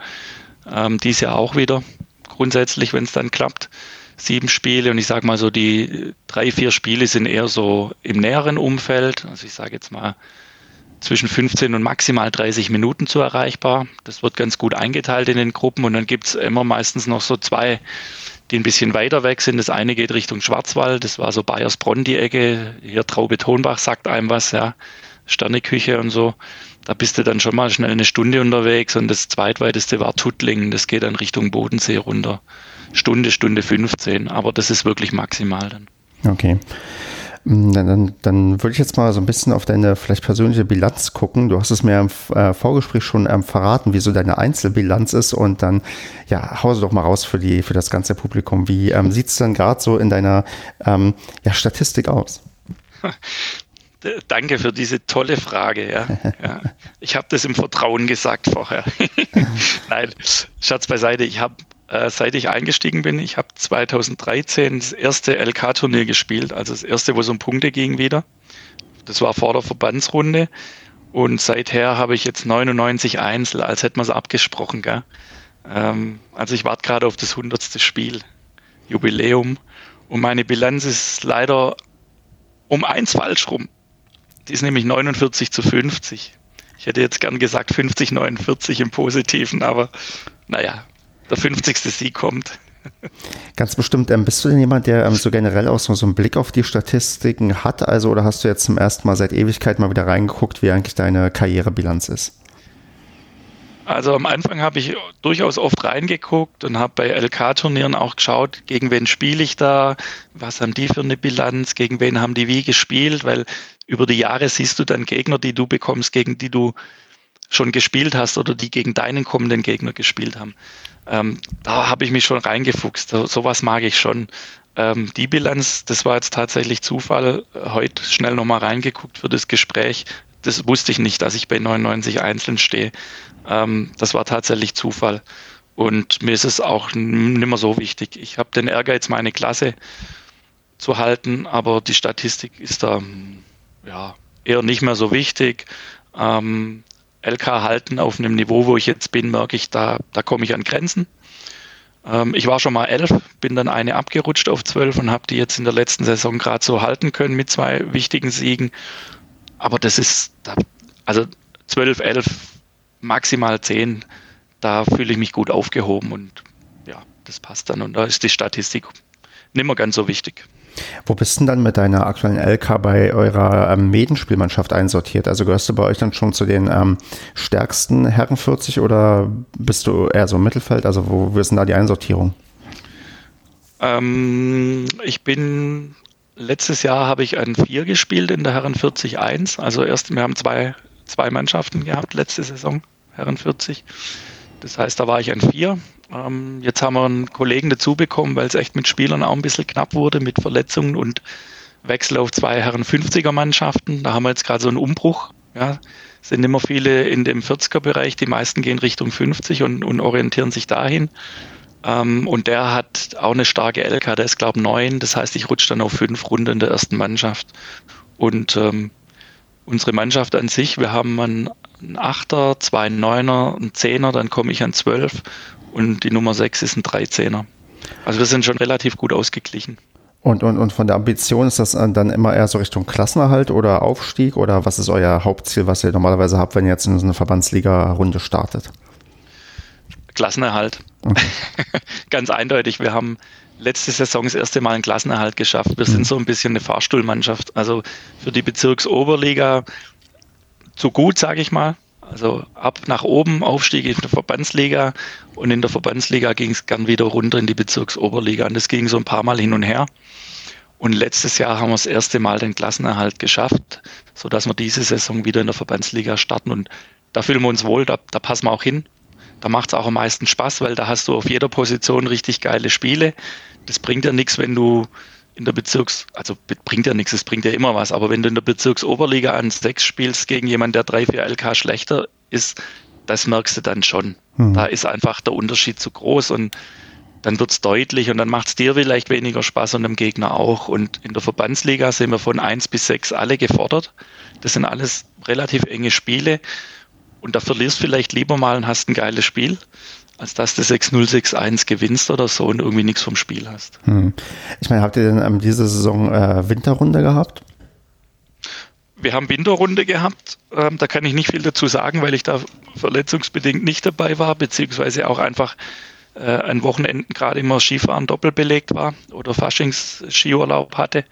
Ähm, dies Jahr auch wieder, grundsätzlich, wenn es dann klappt sieben Spiele und ich sage mal so, die drei, vier Spiele sind eher so im näheren Umfeld. Also ich sage jetzt mal zwischen 15 und maximal 30 Minuten zu erreichbar. Das wird ganz gut eingeteilt in den Gruppen und dann gibt's immer meistens noch so zwei, die ein bisschen weiter weg sind. Das eine geht Richtung Schwarzwald, das war so Bayersbronn die Ecke. Hier Traube Tonbach sagt einem was, ja. Sterneküche und so. Da bist du dann schon mal schnell eine Stunde unterwegs und das zweitweiteste war Tuttlingen, das geht dann Richtung Bodensee runter. Stunde, Stunde 15, aber das ist wirklich maximal dann. Okay. Mm, dann, dann, dann würde ich jetzt mal so ein bisschen auf deine vielleicht persönliche Bilanz gucken. Du hast es mir im äh, Vorgespräch schon ähm, verraten, wie so deine Einzelbilanz ist und dann ja, hause doch mal raus für, die, für das ganze Publikum. Wie ähm, sieht es denn gerade so in deiner ähm, ja, Statistik aus? <laughs> Danke für diese tolle Frage. Ja. ja. Ich habe das im Vertrauen gesagt vorher. <laughs> Nein, Schatz beiseite. Ich habe äh, seit ich eingestiegen bin. Ich habe 2013 das erste LK-Turnier gespielt, also das erste, wo es um Punkte ging wieder. Das war vor der Verbandsrunde. Und seither habe ich jetzt 99 Einzel, als hätten wir es abgesprochen. Gell? Ähm, also ich warte gerade auf das 100. Spiel, Jubiläum. Und meine Bilanz ist leider um eins falsch rum. Die ist nämlich 49 zu 50. Ich hätte jetzt gern gesagt 50, 49 im Positiven, aber naja, der 50. Sieg kommt. Ganz bestimmt. Ähm, bist du denn jemand, der ähm, so generell auch so, so einen Blick auf die Statistiken hat? Also, oder hast du jetzt zum ersten Mal seit Ewigkeit mal wieder reingeguckt, wie eigentlich deine Karrierebilanz ist? Also am Anfang habe ich durchaus oft reingeguckt und habe bei LK-Turnieren auch geschaut, gegen wen spiele ich da, was haben die für eine Bilanz, gegen wen haben die wie gespielt, weil über die Jahre siehst du dann Gegner, die du bekommst, gegen die du schon gespielt hast oder die gegen deinen kommenden Gegner gespielt haben. Ähm, da habe ich mich schon reingefuchst. So, sowas mag ich schon. Ähm, die Bilanz, das war jetzt tatsächlich Zufall. Heute schnell nochmal reingeguckt für das Gespräch. Das wusste ich nicht, dass ich bei 99 einzeln stehe. Ähm, das war tatsächlich Zufall. Und mir ist es auch nicht mehr so wichtig. Ich habe den Ehrgeiz, meine Klasse zu halten, aber die Statistik ist da ja, eher nicht mehr so wichtig. Ähm, LK halten auf einem Niveau, wo ich jetzt bin, merke ich, da, da komme ich an Grenzen. Ähm, ich war schon mal elf, bin dann eine abgerutscht auf zwölf und habe die jetzt in der letzten Saison gerade so halten können mit zwei wichtigen Siegen. Aber das ist, also zwölf, elf, maximal zehn, da fühle ich mich gut aufgehoben und ja, das passt dann. Und da ist die Statistik nicht mehr ganz so wichtig. Wo bist du denn dann mit deiner aktuellen LK bei eurer ähm, Medenspielmannschaft einsortiert? Also gehörst du bei euch dann schon zu den ähm, stärksten Herren 40 oder bist du eher so im Mittelfeld? Also wo, ist denn da die Einsortierung? Ähm, ich bin letztes Jahr habe ich ein Vier gespielt in der Herren 40 1. Also erst, wir haben zwei, zwei Mannschaften gehabt letzte Saison, Herren 40. Das heißt, da war ich ein Vier. Ähm, jetzt haben wir einen Kollegen dazu bekommen, weil es echt mit Spielern auch ein bisschen knapp wurde mit Verletzungen und Wechsel auf zwei Herren 50er Mannschaften. Da haben wir jetzt gerade so einen Umbruch. Ja, sind immer viele in dem 40er Bereich, die meisten gehen Richtung 50 und, und orientieren sich dahin. Ähm, und der hat auch eine starke LK, der ist glaube ich neun. Das heißt, ich rutsche dann auf fünf Runden in der ersten Mannschaft. Und ähm, unsere Mannschaft an sich, wir haben einen, einen Achter, zwei Neuner, einen Zehner, dann komme ich an zwölf und die Nummer 6 ist ein 13er. Also wir sind schon relativ gut ausgeglichen. Und, und, und von der Ambition ist das dann immer eher so Richtung Klassenerhalt oder Aufstieg oder was ist euer Hauptziel, was ihr normalerweise habt, wenn ihr jetzt in so eine Verbandsliga-Runde startet? Klassenerhalt. Okay. <laughs> Ganz eindeutig. Wir haben letzte Saison das erste Mal einen Klassenerhalt geschafft. Wir mhm. sind so ein bisschen eine Fahrstuhlmannschaft. Also für die Bezirksoberliga zu gut, sage ich mal. Also ab nach oben, Aufstieg in der Verbandsliga und in der Verbandsliga ging es gern wieder runter in die Bezirksoberliga. Und das ging so ein paar Mal hin und her. Und letztes Jahr haben wir das erste Mal den Klassenerhalt geschafft, sodass wir diese Saison wieder in der Verbandsliga starten. Und da fühlen wir uns wohl, da, da passen wir auch hin. Da macht es auch am meisten Spaß, weil da hast du auf jeder Position richtig geile Spiele. Das bringt ja nichts, wenn du in der Bezirks, also bringt ja nichts, es bringt ja immer was, aber wenn du in der Bezirksoberliga an sechs spielst gegen jemanden, der drei, vier LK schlechter ist, das merkst du dann schon. Mhm. Da ist einfach der Unterschied zu groß und dann wird es deutlich und dann macht es dir vielleicht weniger Spaß und dem Gegner auch. Und in der Verbandsliga sind wir von eins bis sechs alle gefordert. Das sind alles relativ enge Spiele. Und da verlierst vielleicht lieber mal und hast ein geiles Spiel, als dass du 6-0, 6-1 gewinnst oder so und irgendwie nichts vom Spiel hast. Hm. Ich meine, habt ihr denn ähm, diese Saison äh, Winterrunde gehabt? Wir haben Winterrunde gehabt. Ähm, da kann ich nicht viel dazu sagen, weil ich da verletzungsbedingt nicht dabei war, beziehungsweise auch einfach äh, an Wochenenden gerade immer Skifahren doppelbelegt war oder Faschings-Skiurlaub hatte.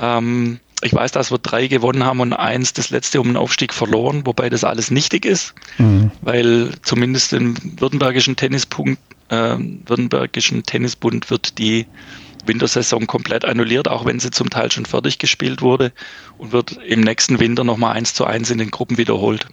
Ähm, ich weiß, dass wir drei gewonnen haben und eins das letzte um den Aufstieg verloren, wobei das alles nichtig ist, mhm. weil zumindest im württembergischen Tennispunkt Baden-Württembergischen Tennisbund wird die Wintersaison komplett annulliert, auch wenn sie zum Teil schon fertig gespielt wurde und wird im nächsten Winter nochmal eins zu eins in den Gruppen wiederholt.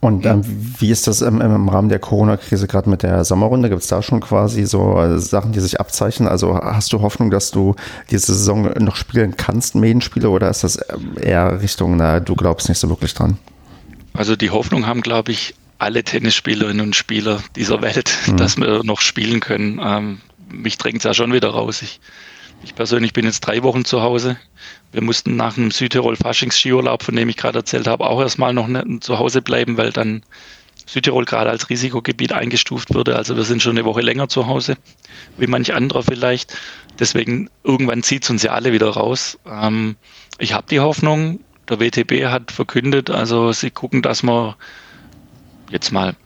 Und ähm, wie ist das im, im Rahmen der Corona-Krise gerade mit der Sommerrunde? Gibt es da schon quasi so äh, Sachen, die sich abzeichnen? Also hast du Hoffnung, dass du diese Saison noch spielen kannst, Medienspiele, oder ist das ähm, eher Richtung, na, du glaubst nicht so wirklich dran? Also die Hoffnung haben, glaube ich, alle Tennisspielerinnen und Spieler dieser Welt, mhm. dass wir noch spielen können. Ähm, mich drängt es ja schon wieder raus. Ich, ich persönlich bin jetzt drei Wochen zu Hause. Wir mussten nach einem Südtirol-Faschings-Skiurlaub, von dem ich gerade erzählt habe, auch erstmal noch ne, zu Hause bleiben, weil dann Südtirol gerade als Risikogebiet eingestuft wurde. Also wir sind schon eine Woche länger zu Hause, wie manch anderer vielleicht. Deswegen irgendwann zieht es uns ja alle wieder raus. Ähm, ich habe die Hoffnung, der WTB hat verkündet, also sie gucken, dass man jetzt mal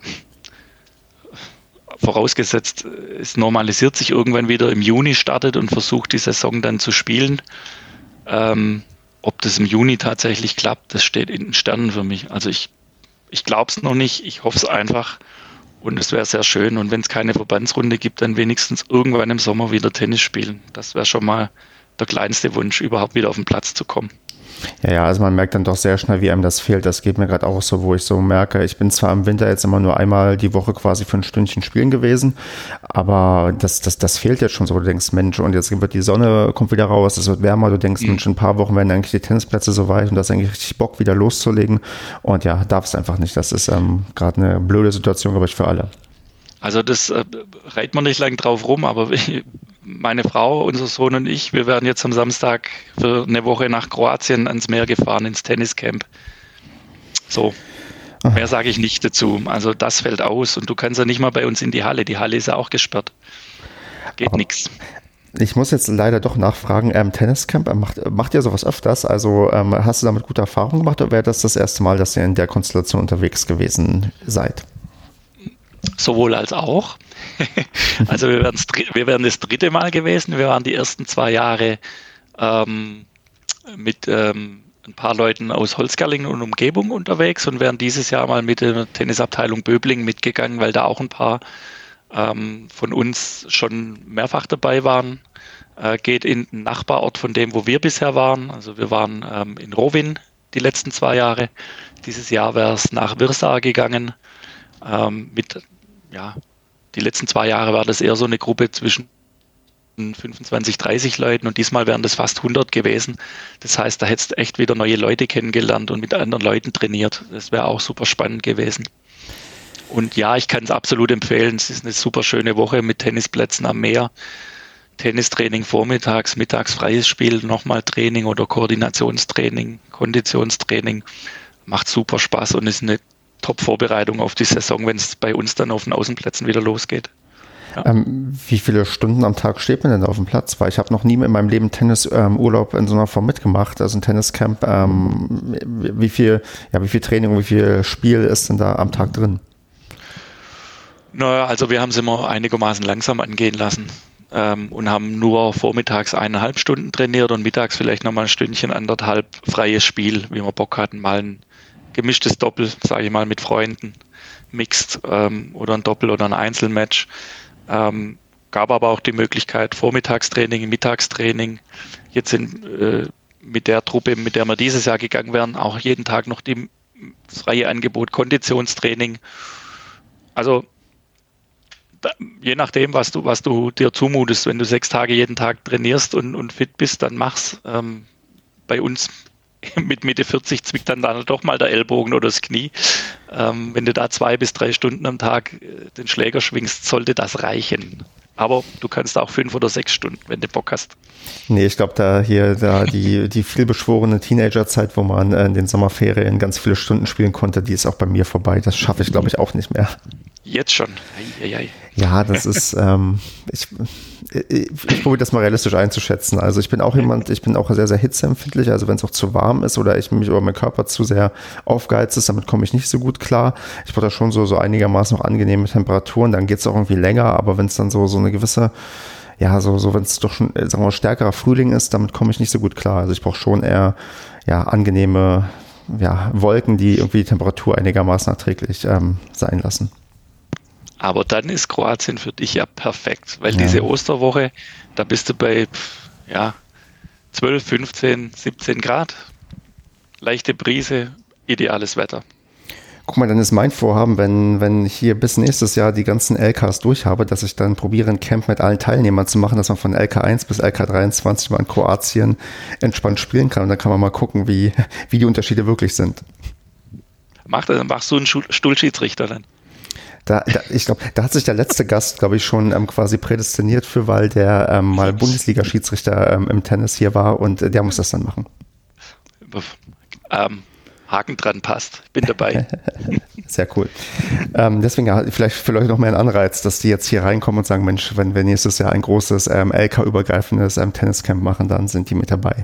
vorausgesetzt, es normalisiert sich irgendwann wieder im Juni startet und versucht die Saison dann zu spielen. Ähm, ob das im Juni tatsächlich klappt, das steht in den Sternen für mich. Also ich, ich glaube es noch nicht, ich hoffe es einfach und es wäre sehr schön. Und wenn es keine Verbandsrunde gibt, dann wenigstens irgendwann im Sommer wieder Tennis spielen. Das wäre schon mal der kleinste Wunsch, überhaupt wieder auf den Platz zu kommen. Ja, ja, also man merkt dann doch sehr schnell, wie einem das fehlt. Das geht mir gerade auch so, wo ich so merke, ich bin zwar im Winter jetzt immer nur einmal die Woche quasi für ein Stündchen spielen gewesen, aber das, das, das fehlt jetzt schon so. Du denkst, Mensch, und jetzt wird die Sonne, kommt wieder raus, es wird wärmer, du denkst, mhm. Mensch, in ein paar Wochen werden eigentlich die Tennisplätze so weit und du hast eigentlich richtig Bock, wieder loszulegen. Und ja, darf es einfach nicht. Das ist ähm, gerade eine blöde Situation, glaube ich, für alle. Also das äh, reiht man nicht lang drauf rum, aber <laughs> meine Frau, unser Sohn und ich, wir werden jetzt am Samstag für eine Woche nach Kroatien ans Meer gefahren, ins Tenniscamp. So, Ach. mehr sage ich nicht dazu. Also das fällt aus und du kannst ja nicht mal bei uns in die Halle. Die Halle ist ja auch gesperrt. Geht nichts. Ich muss jetzt leider doch nachfragen, ähm, Tenniscamp, äh, macht, macht ihr sowas öfters? Also ähm, hast du damit gute Erfahrungen gemacht oder wäre das das erste Mal, dass ihr in der Konstellation unterwegs gewesen seid? Sowohl als auch. <laughs> also wir werden, wir werden das dritte Mal gewesen. Wir waren die ersten zwei Jahre ähm, mit ähm, ein paar Leuten aus Holzgerlingen und Umgebung unterwegs und wären dieses Jahr mal mit der Tennisabteilung Böbling mitgegangen, weil da auch ein paar ähm, von uns schon mehrfach dabei waren. Äh, geht in den Nachbarort von dem, wo wir bisher waren. Also wir waren ähm, in Rowin die letzten zwei Jahre. Dieses Jahr wäre es nach Wirsar gegangen ähm, mit ja, die letzten zwei Jahre war das eher so eine Gruppe zwischen 25, 30 Leuten und diesmal wären das fast 100 gewesen. Das heißt, da hättest du echt wieder neue Leute kennengelernt und mit anderen Leuten trainiert. Das wäre auch super spannend gewesen. Und ja, ich kann es absolut empfehlen. Es ist eine super schöne Woche mit Tennisplätzen am Meer. Tennistraining vormittags, mittags freies Spiel, nochmal Training oder Koordinationstraining, Konditionstraining. Macht super Spaß und ist eine Top-Vorbereitung auf die Saison, wenn es bei uns dann auf den Außenplätzen wieder losgeht. Ja. Ähm, wie viele Stunden am Tag steht man denn auf dem Platz? Weil ich habe noch nie in meinem Leben Tennisurlaub ähm, in so einer Form mitgemacht, also ein Tenniscamp. Ähm, wie viel, ja, wie viel Training, wie viel Spiel ist denn da am Tag drin? Naja, also wir haben es immer einigermaßen langsam angehen lassen ähm, und haben nur vormittags eineinhalb Stunden trainiert und mittags vielleicht nochmal ein Stündchen, anderthalb freies Spiel, wie wir Bock hatten, mal ein gemischtes Doppel, sage ich mal, mit Freunden, Mixed ähm, oder ein Doppel oder ein Einzelmatch. Ähm, gab aber auch die Möglichkeit Vormittagstraining, Mittagstraining. Jetzt sind äh, mit der Truppe, mit der wir dieses Jahr gegangen wären, auch jeden Tag noch die freie Angebot Konditionstraining. Also da, je nachdem, was du, was du dir zumutest, wenn du sechs Tage jeden Tag trainierst und, und fit bist, dann mach's. Ähm, bei uns <laughs> mit Mitte 40 zwickt dann, dann doch mal der Ellbogen oder das Knie. Ähm, wenn du da zwei bis drei Stunden am Tag äh, den Schläger schwingst, sollte das reichen. Aber du kannst auch fünf oder sechs Stunden, wenn du Bock hast. Nee, ich glaube, da hier, da die, die vielbeschworene Teenagerzeit, wo man äh, in den Sommerferien ganz viele Stunden spielen konnte, die ist auch bei mir vorbei. Das schaffe ich, glaube ich, auch nicht mehr. Jetzt schon. Ei, ei, ei. Ja, das ist, ähm, ich, ich, probiere das mal realistisch einzuschätzen. Also ich bin auch jemand, ich bin auch sehr, sehr hitzeempfindlich. Also wenn es auch zu warm ist oder ich mich oder mein Körper zu sehr aufgeheizt ist, damit komme ich nicht so gut klar. Ich brauche da schon so, so einigermaßen noch angenehme Temperaturen, dann geht es auch irgendwie länger, aber wenn es dann so, so eine gewisse ja, so, so wenn es doch schon, sagen wir mal, stärkerer Frühling ist, damit komme ich nicht so gut klar. Also ich brauche schon eher ja, angenehme ja, Wolken, die irgendwie die Temperatur einigermaßen erträglich ähm, sein lassen. Aber dann ist Kroatien für dich ja perfekt, weil ja. diese Osterwoche, da bist du bei ja, 12, 15, 17 Grad, leichte Brise, ideales Wetter. Guck mal, dann ist mein Vorhaben, wenn, wenn ich hier bis nächstes Jahr die ganzen LKs durch habe, dass ich dann probiere, ein Camp mit allen Teilnehmern zu machen, dass man von LK1 bis LK23 mal in Kroatien entspannt spielen kann. Und dann kann man mal gucken, wie, <laughs> wie die Unterschiede wirklich sind. Mach das, dann machst du einen Stuhlschiedsrichter dann. Da, da, ich glaube, da hat sich der letzte Gast, glaube ich, schon ähm, quasi prädestiniert für, weil der ähm, mal Bundesliga-Schiedsrichter ähm, im Tennis hier war und äh, der muss das dann machen. Ähm, Haken dran passt. Bin dabei. <laughs> Sehr cool. Ähm, deswegen vielleicht für Leute noch mehr ein Anreiz, dass die jetzt hier reinkommen und sagen, Mensch, wenn wir nächstes Jahr ein großes ähm, LK-übergreifendes ähm, Tenniscamp machen, dann sind die mit dabei.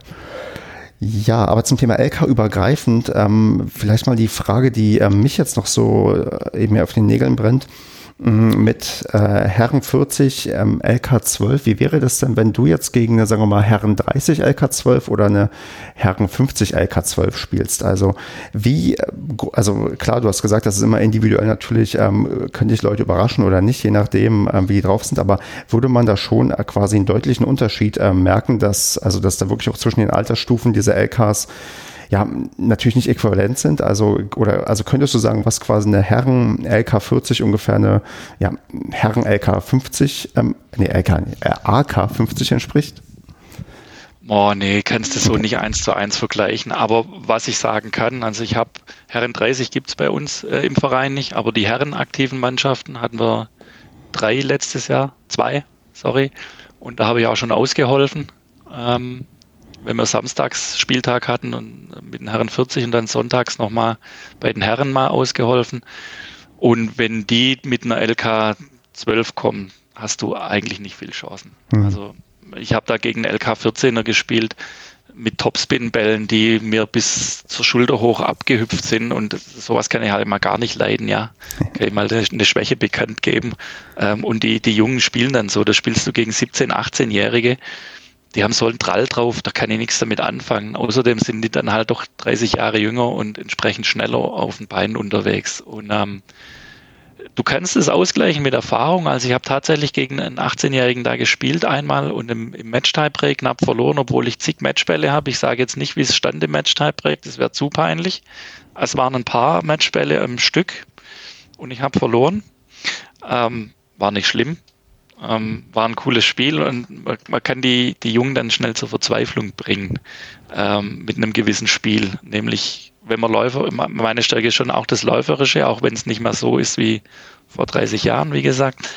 Ja, aber zum Thema LK übergreifend, ähm, vielleicht mal die Frage, die ähm, mich jetzt noch so äh, eben auf den Nägeln brennt. Mm, mit äh, Herren 40 ähm, LK12. Wie wäre das denn, wenn du jetzt gegen eine, sagen wir mal, Herren 30 LK12 oder eine Herren 50 LK12 spielst? Also wie, äh, also klar, du hast gesagt, das ist immer individuell natürlich, ähm, könnte ich Leute überraschen oder nicht, je nachdem, ähm, wie die drauf sind, aber würde man da schon äh, quasi einen deutlichen Unterschied äh, merken, dass, also dass da wirklich auch zwischen den Altersstufen diese LKs ja, natürlich nicht äquivalent sind. Also, oder, also könntest du sagen, was quasi eine Herren LK 40 ungefähr eine, ja, Herren LK 50, ähm, nee, LK, äh, AK 50 entspricht? Oh nee, kannst du so nicht eins zu eins vergleichen. Aber was ich sagen kann, also ich habe Herren 30 gibt es bei uns äh, im Verein nicht, aber die Herrenaktiven Mannschaften hatten wir drei letztes Jahr, zwei, sorry. Und da habe ich auch schon ausgeholfen. Ähm, wenn wir samstags Spieltag hatten und mit den Herren 40 und dann sonntags nochmal bei den Herren mal ausgeholfen. Und wenn die mit einer LK 12 kommen, hast du eigentlich nicht viel Chancen. Mhm. Also ich habe da gegen LK 14er gespielt mit Topspin-Bällen, die mir bis zur Schulter hoch abgehüpft sind und sowas kann ich halt mal gar nicht leiden, ja. <laughs> Kann ich mal eine Schwäche bekannt geben. Ähm, und die, die Jungen spielen dann so, da spielst du gegen 17-, 18-Jährige die haben so einen Trall drauf, da kann ich nichts damit anfangen. Außerdem sind die dann halt doch 30 Jahre jünger und entsprechend schneller auf den Beinen unterwegs. Und ähm, du kannst es ausgleichen mit Erfahrung. Also ich habe tatsächlich gegen einen 18-Jährigen da gespielt einmal und im, im Match-Tiebreak knapp verloren, obwohl ich zig Matchbälle habe. Ich sage jetzt nicht, wie es stand im Match-Tiebreak, das wäre zu peinlich. Es waren ein paar Matchbälle im Stück und ich habe verloren. Ähm, war nicht schlimm. Ähm, war ein cooles Spiel und man, man, kann die, die Jungen dann schnell zur Verzweiflung bringen ähm, mit einem gewissen Spiel. Nämlich, wenn man Läufer, meine Stärke ist schon auch das Läuferische, auch wenn es nicht mehr so ist wie vor 30 Jahren, wie gesagt.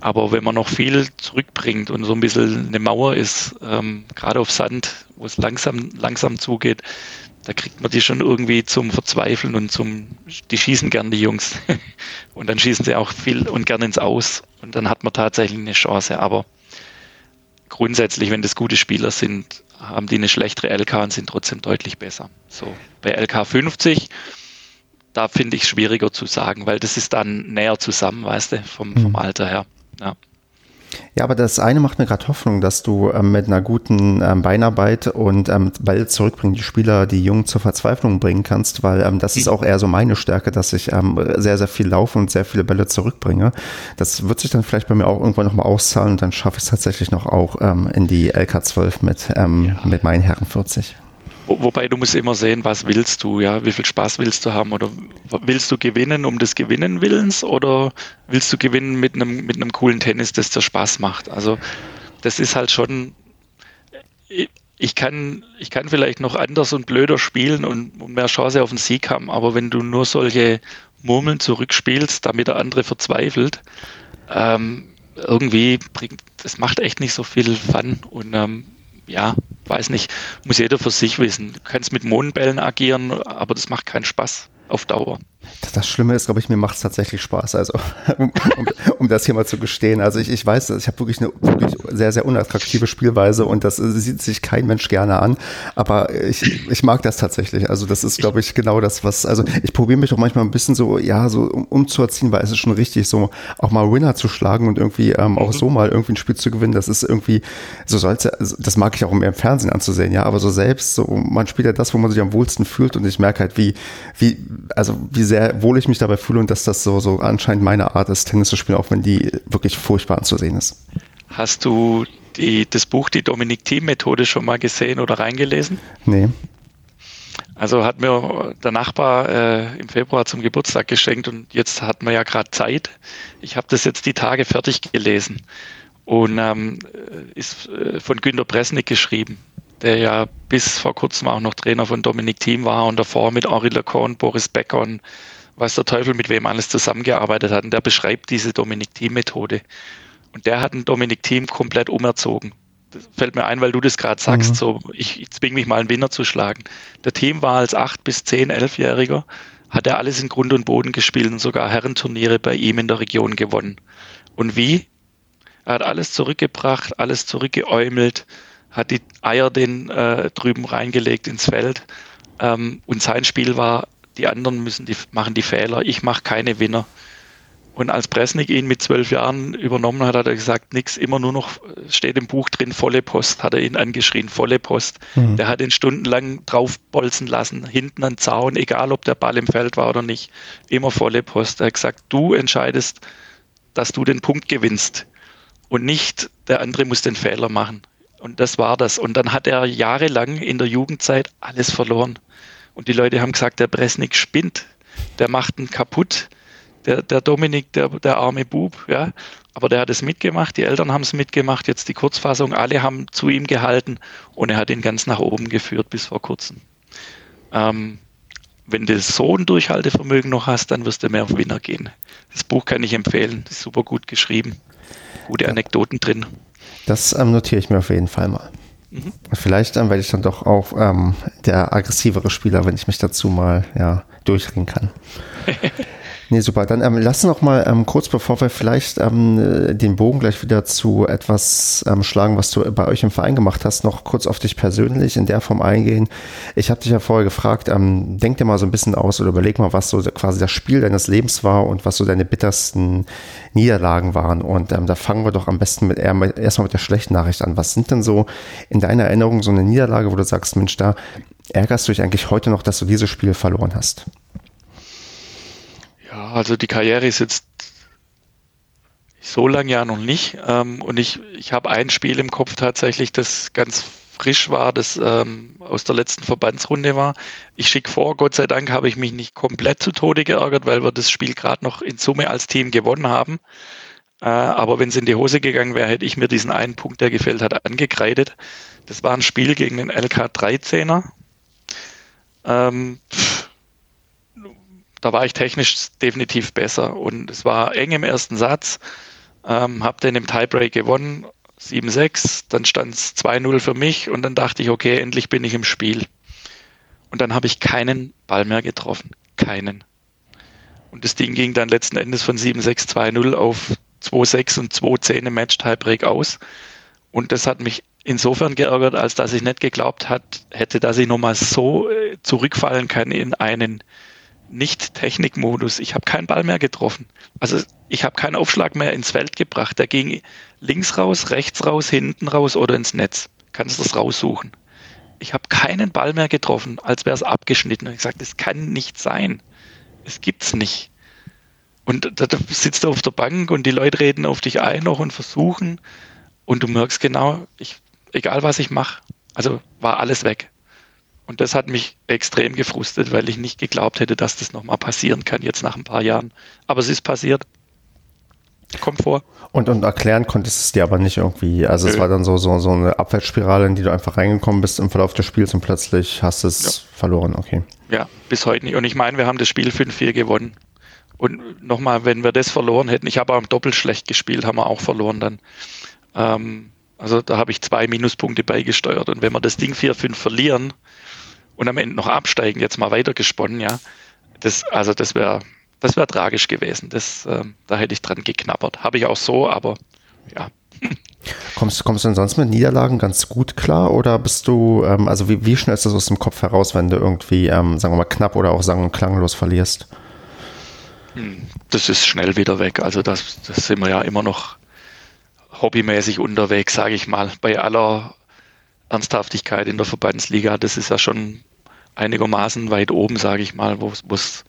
Aber wenn man noch viel zurückbringt und so ein bisschen eine Mauer ist, ähm, gerade auf Sand, wo es langsam, langsam zugeht, da kriegt man die schon irgendwie zum Verzweifeln und zum, die schießen gern die Jungs. <laughs> und dann schießen sie auch viel und gern ins Aus. Und dann hat man tatsächlich eine Chance. Aber grundsätzlich, wenn das gute Spieler sind, haben die eine schlechtere LK und sind trotzdem deutlich besser. So, bei LK 50, da finde ich es schwieriger zu sagen, weil das ist dann näher zusammen, weißt du, vom, vom mhm. Alter her. Ja. Ja, aber das eine macht mir gerade Hoffnung, dass du ähm, mit einer guten ähm, Beinarbeit und ähm, Ball zurückbringen, die Spieler, die Jungen zur Verzweiflung bringen kannst, weil ähm, das ist mhm. auch eher so meine Stärke, dass ich ähm, sehr, sehr viel laufe und sehr viele Bälle zurückbringe. Das wird sich dann vielleicht bei mir auch irgendwann nochmal auszahlen und dann schaffe ich es tatsächlich noch auch ähm, in die LK12 mit, ähm, ja. mit meinen Herren 40. Wobei du musst immer sehen, was willst du, ja, wie viel Spaß willst du haben oder willst du gewinnen um des Gewinnen willens oder willst du gewinnen mit einem mit einem coolen Tennis, das dir Spaß macht? Also das ist halt schon ich kann, ich kann vielleicht noch anders und blöder spielen und, mehr Chance auf den Sieg haben, aber wenn du nur solche Murmeln zurückspielst, damit der andere verzweifelt, ähm, irgendwie bringt, das macht echt nicht so viel Fun und ähm, ja, weiß nicht, muss jeder für sich wissen. Du kannst mit Mondbällen agieren, aber das macht keinen Spaß auf Dauer. Das Schlimme ist, glaube ich, mir macht es tatsächlich Spaß, also <laughs> um, um, um, das hier mal zu gestehen. Also ich, ich weiß, ich habe wirklich eine wirklich sehr, sehr unattraktive Spielweise und das sieht sich kein Mensch gerne an, aber ich, ich mag das tatsächlich. Also das ist, glaube ich, genau das, was, also ich probiere mich doch manchmal ein bisschen so, ja, so um, umzuerziehen, weil es ist schon richtig, so auch mal Winner zu schlagen und irgendwie ähm, auch mhm. so mal irgendwie ein Spiel zu gewinnen, das ist irgendwie, so soll also das mag ich auch mehr im Fernsehen anzusehen, ja, aber so selbst, so man spielt ja das, wo man sich am wohlsten fühlt und ich merke halt, wie, wie, also wie sehr wohl ich mich dabei fühle und dass das so, so anscheinend meine Art ist, Tennis zu spielen, auch wenn die wirklich furchtbar anzusehen ist. Hast du die, das Buch Die Dominik-Team-Methode schon mal gesehen oder reingelesen? Nee. Also hat mir der Nachbar äh, im Februar zum Geburtstag geschenkt und jetzt hat man ja gerade Zeit. Ich habe das jetzt die Tage fertig gelesen und ähm, ist äh, von Günter Bresnik geschrieben, der ja bis vor kurzem auch noch Trainer von Dominik Thiem war und davor mit Henri Lecon, Boris Becker und weiß der Teufel mit wem alles zusammengearbeitet hat. Und der beschreibt diese Dominik Thiem Methode. Und der hat ein Dominik Thiem komplett umerzogen das fällt mir ein, weil du das gerade sagst, mhm. so ich, ich zwinge mich mal einen Winner zu schlagen. Der Team war als 8 bis 10, 11-Jähriger, hat er alles in Grund und Boden gespielt und sogar Herrenturniere bei ihm in der Region gewonnen. Und wie? Er hat alles zurückgebracht, alles zurückgeäumelt, hat die Eier den äh, drüben reingelegt ins Feld. Ähm, und sein Spiel war, die anderen müssen die, machen die Fehler, ich mache keine Winner. Und als Presnik ihn mit zwölf Jahren übernommen hat, hat er gesagt, nix, immer nur noch, steht im Buch drin, volle Post, hat er ihn angeschrien, volle Post. Mhm. Der hat ihn stundenlang draufbolzen lassen, hinten an Zaun, egal ob der Ball im Feld war oder nicht, immer volle Post. Er hat gesagt, du entscheidest, dass du den Punkt gewinnst und nicht der andere muss den Fehler machen. Und das war das. Und dann hat er jahrelang in der Jugendzeit alles verloren. Und die Leute haben gesagt, der Bresnik spinnt, der macht ihn kaputt der, der Dominik, der, der arme Bub, ja. Aber der hat es mitgemacht, die Eltern haben es mitgemacht, jetzt die Kurzfassung, alle haben zu ihm gehalten und er hat ihn ganz nach oben geführt bis vor kurzem. Ähm, wenn du so ein Durchhaltevermögen noch hast, dann wirst du mehr auf Winner gehen. Das Buch kann ich empfehlen, ist super gut geschrieben. Gute Anekdoten drin. Das ähm, notiere ich mir auf jeden Fall mal. Vielleicht ähm, werde ich dann doch auch ähm, der aggressivere Spieler, wenn ich mich dazu mal ja, durchringen kann. <laughs> Nee, super. Dann ähm, lass noch mal ähm, kurz, bevor wir vielleicht ähm, den Bogen gleich wieder zu etwas ähm, schlagen, was du bei euch im Verein gemacht hast, noch kurz auf dich persönlich in der Form eingehen. Ich habe dich ja vorher gefragt, ähm, denk dir mal so ein bisschen aus oder überleg mal, was so quasi das Spiel deines Lebens war und was so deine bittersten Niederlagen waren. Und ähm, da fangen wir doch am besten mit erstmal mit der schlechten Nachricht an. Was sind denn so in deiner Erinnerung so eine Niederlage, wo du sagst, Mensch, da ärgerst du dich eigentlich heute noch, dass du dieses Spiel verloren hast? Ja, also die Karriere ist jetzt so lange ja noch nicht. Ähm, und ich, ich habe ein Spiel im Kopf tatsächlich, das ganz frisch war, das ähm, aus der letzten Verbandsrunde war. Ich schicke vor, Gott sei Dank habe ich mich nicht komplett zu Tode geärgert, weil wir das Spiel gerade noch in Summe als Team gewonnen haben. Äh, aber wenn es in die Hose gegangen wäre, hätte ich mir diesen einen Punkt, der gefällt hat, angekreidet. Das war ein Spiel gegen den LK 13er. Ähm, da war ich technisch definitiv besser und es war eng im ersten Satz. Ähm, hab dann im Tiebreak gewonnen, 7-6, dann stand es 2-0 für mich und dann dachte ich, okay, endlich bin ich im Spiel. Und dann habe ich keinen Ball mehr getroffen. Keinen. Und das Ding ging dann letzten Endes von 7-6, 2-0 auf 2-6 und 2-10 im Match-Tiebreak aus. Und das hat mich insofern geärgert, als dass ich nicht geglaubt hat, hätte, dass ich nochmal so äh, zurückfallen kann in einen nicht Technikmodus. Ich habe keinen Ball mehr getroffen. Also ich habe keinen Aufschlag mehr ins Feld gebracht. Der ging links raus, rechts raus, hinten raus oder ins Netz. Kannst das raussuchen. Ich habe keinen Ball mehr getroffen, als wäre es abgeschnitten. Und ich gesagt, das kann nicht sein. Es gibt's nicht. Und da, da sitzt du auf der Bank und die Leute reden auf dich ein noch und versuchen. Und du merkst genau, ich, egal was ich mache, also war alles weg. Und das hat mich extrem gefrustet, weil ich nicht geglaubt hätte, dass das nochmal passieren kann, jetzt nach ein paar Jahren. Aber es ist passiert. Kommt vor. Und, und erklären konntest du es dir aber nicht irgendwie. Also Nö. es war dann so, so, so eine Abwärtsspirale, in die du einfach reingekommen bist im Verlauf des Spiels und plötzlich hast du es ja. verloren. Okay. Ja, bis heute nicht. Und ich meine, wir haben das Spiel 5-4 gewonnen. Und nochmal, wenn wir das verloren hätten, ich habe auch doppelt schlecht gespielt, haben wir auch verloren dann. Ähm, also da habe ich zwei Minuspunkte beigesteuert. Und wenn wir das Ding 4-5 verlieren, und am Ende noch absteigen, jetzt mal weitergesponnen, ja. Das, also das wäre das wäre tragisch gewesen. Das, äh, da hätte ich dran geknabbert. Habe ich auch so, aber ja. <laughs> Kommst, kommst du denn sonst mit Niederlagen ganz gut klar oder bist du, ähm, also wie, wie schnell ist das aus dem Kopf heraus, wenn du irgendwie, ähm, sagen wir mal, knapp oder auch und klanglos verlierst? Hm, das ist schnell wieder weg. Also das, das sind wir ja immer noch hobbymäßig unterwegs, sage ich mal. Bei aller Ernsthaftigkeit in der Verbandsliga, das ist ja schon einigermaßen weit oben, sage ich mal, wo es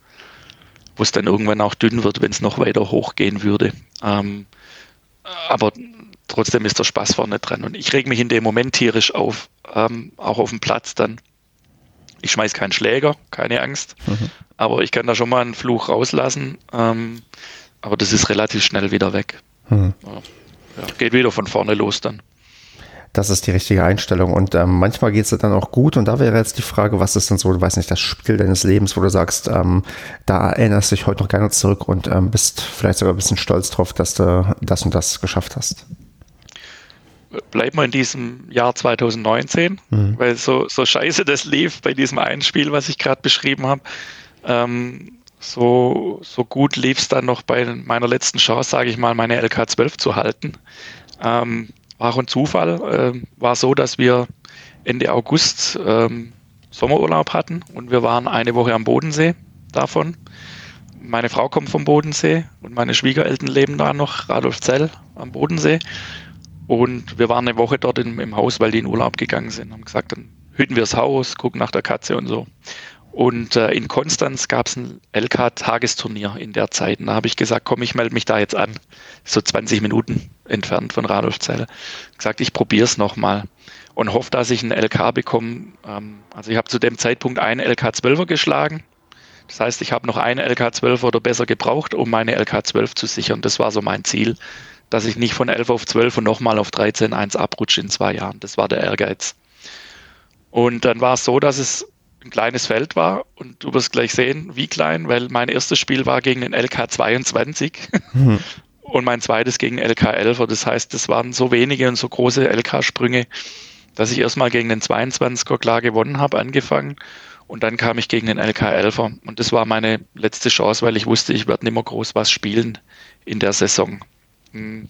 wo es dann irgendwann auch dünn wird, wenn es noch weiter hochgehen würde. Ähm, aber trotzdem ist der Spaß vorne dran. Und ich reg mich in dem Moment tierisch auf, ähm, auch auf dem Platz dann. Ich schmeiß keinen Schläger, keine Angst, mhm. aber ich kann da schon mal einen Fluch rauslassen. Ähm, aber das ist relativ schnell wieder weg. Mhm. Ja, geht wieder von vorne los dann. Das ist die richtige Einstellung. Und ähm, manchmal geht es dann auch gut. Und da wäre jetzt die Frage, was ist denn so, du weißt nicht, das Spiel deines Lebens, wo du sagst, ähm, da erinnerst du dich heute noch gerne zurück und ähm, bist vielleicht sogar ein bisschen stolz drauf, dass du das und das geschafft hast. Bleiben wir in diesem Jahr 2019, mhm. weil so, so scheiße das lief bei diesem einen Spiel, was ich gerade beschrieben habe. Ähm, so, so gut lief es dann noch bei meiner letzten Chance, sage ich mal, meine LK12 zu halten. Ähm, war ein Zufall. Äh, war so, dass wir Ende August ähm, Sommerurlaub hatten und wir waren eine Woche am Bodensee davon. Meine Frau kommt vom Bodensee und meine Schwiegereltern leben da noch, Radolfzell am Bodensee. Und wir waren eine Woche dort im, im Haus, weil die in Urlaub gegangen sind. Haben gesagt, dann hüten wir das Haus, gucken nach der Katze und so. Und äh, in Konstanz gab es ein LK-Tagesturnier in der Zeit. Und da habe ich gesagt, komm, ich melde mich da jetzt an. So 20 Minuten entfernt von Radolfzell. Gesagt, ich probiere es nochmal und hoffe, dass ich einen LK bekomme. Ähm, also ich habe zu dem Zeitpunkt einen LK12er geschlagen. Das heißt, ich habe noch einen LK12 oder besser gebraucht, um meine LK12 zu sichern. Das war so mein Ziel, dass ich nicht von 11 auf 12 und nochmal auf 13 1 abrutsche in zwei Jahren. Das war der Ehrgeiz. Und dann war es so, dass es ein kleines Feld war und du wirst gleich sehen, wie klein, weil mein erstes Spiel war gegen den LK 22 mhm. <laughs> und mein zweites gegen LK 11. Das heißt, es waren so wenige und so große LK-Sprünge, dass ich erstmal gegen den 22er klar gewonnen habe, angefangen und dann kam ich gegen den LK 11er und das war meine letzte Chance, weil ich wusste, ich werde nicht mehr groß was spielen in der Saison. Hm.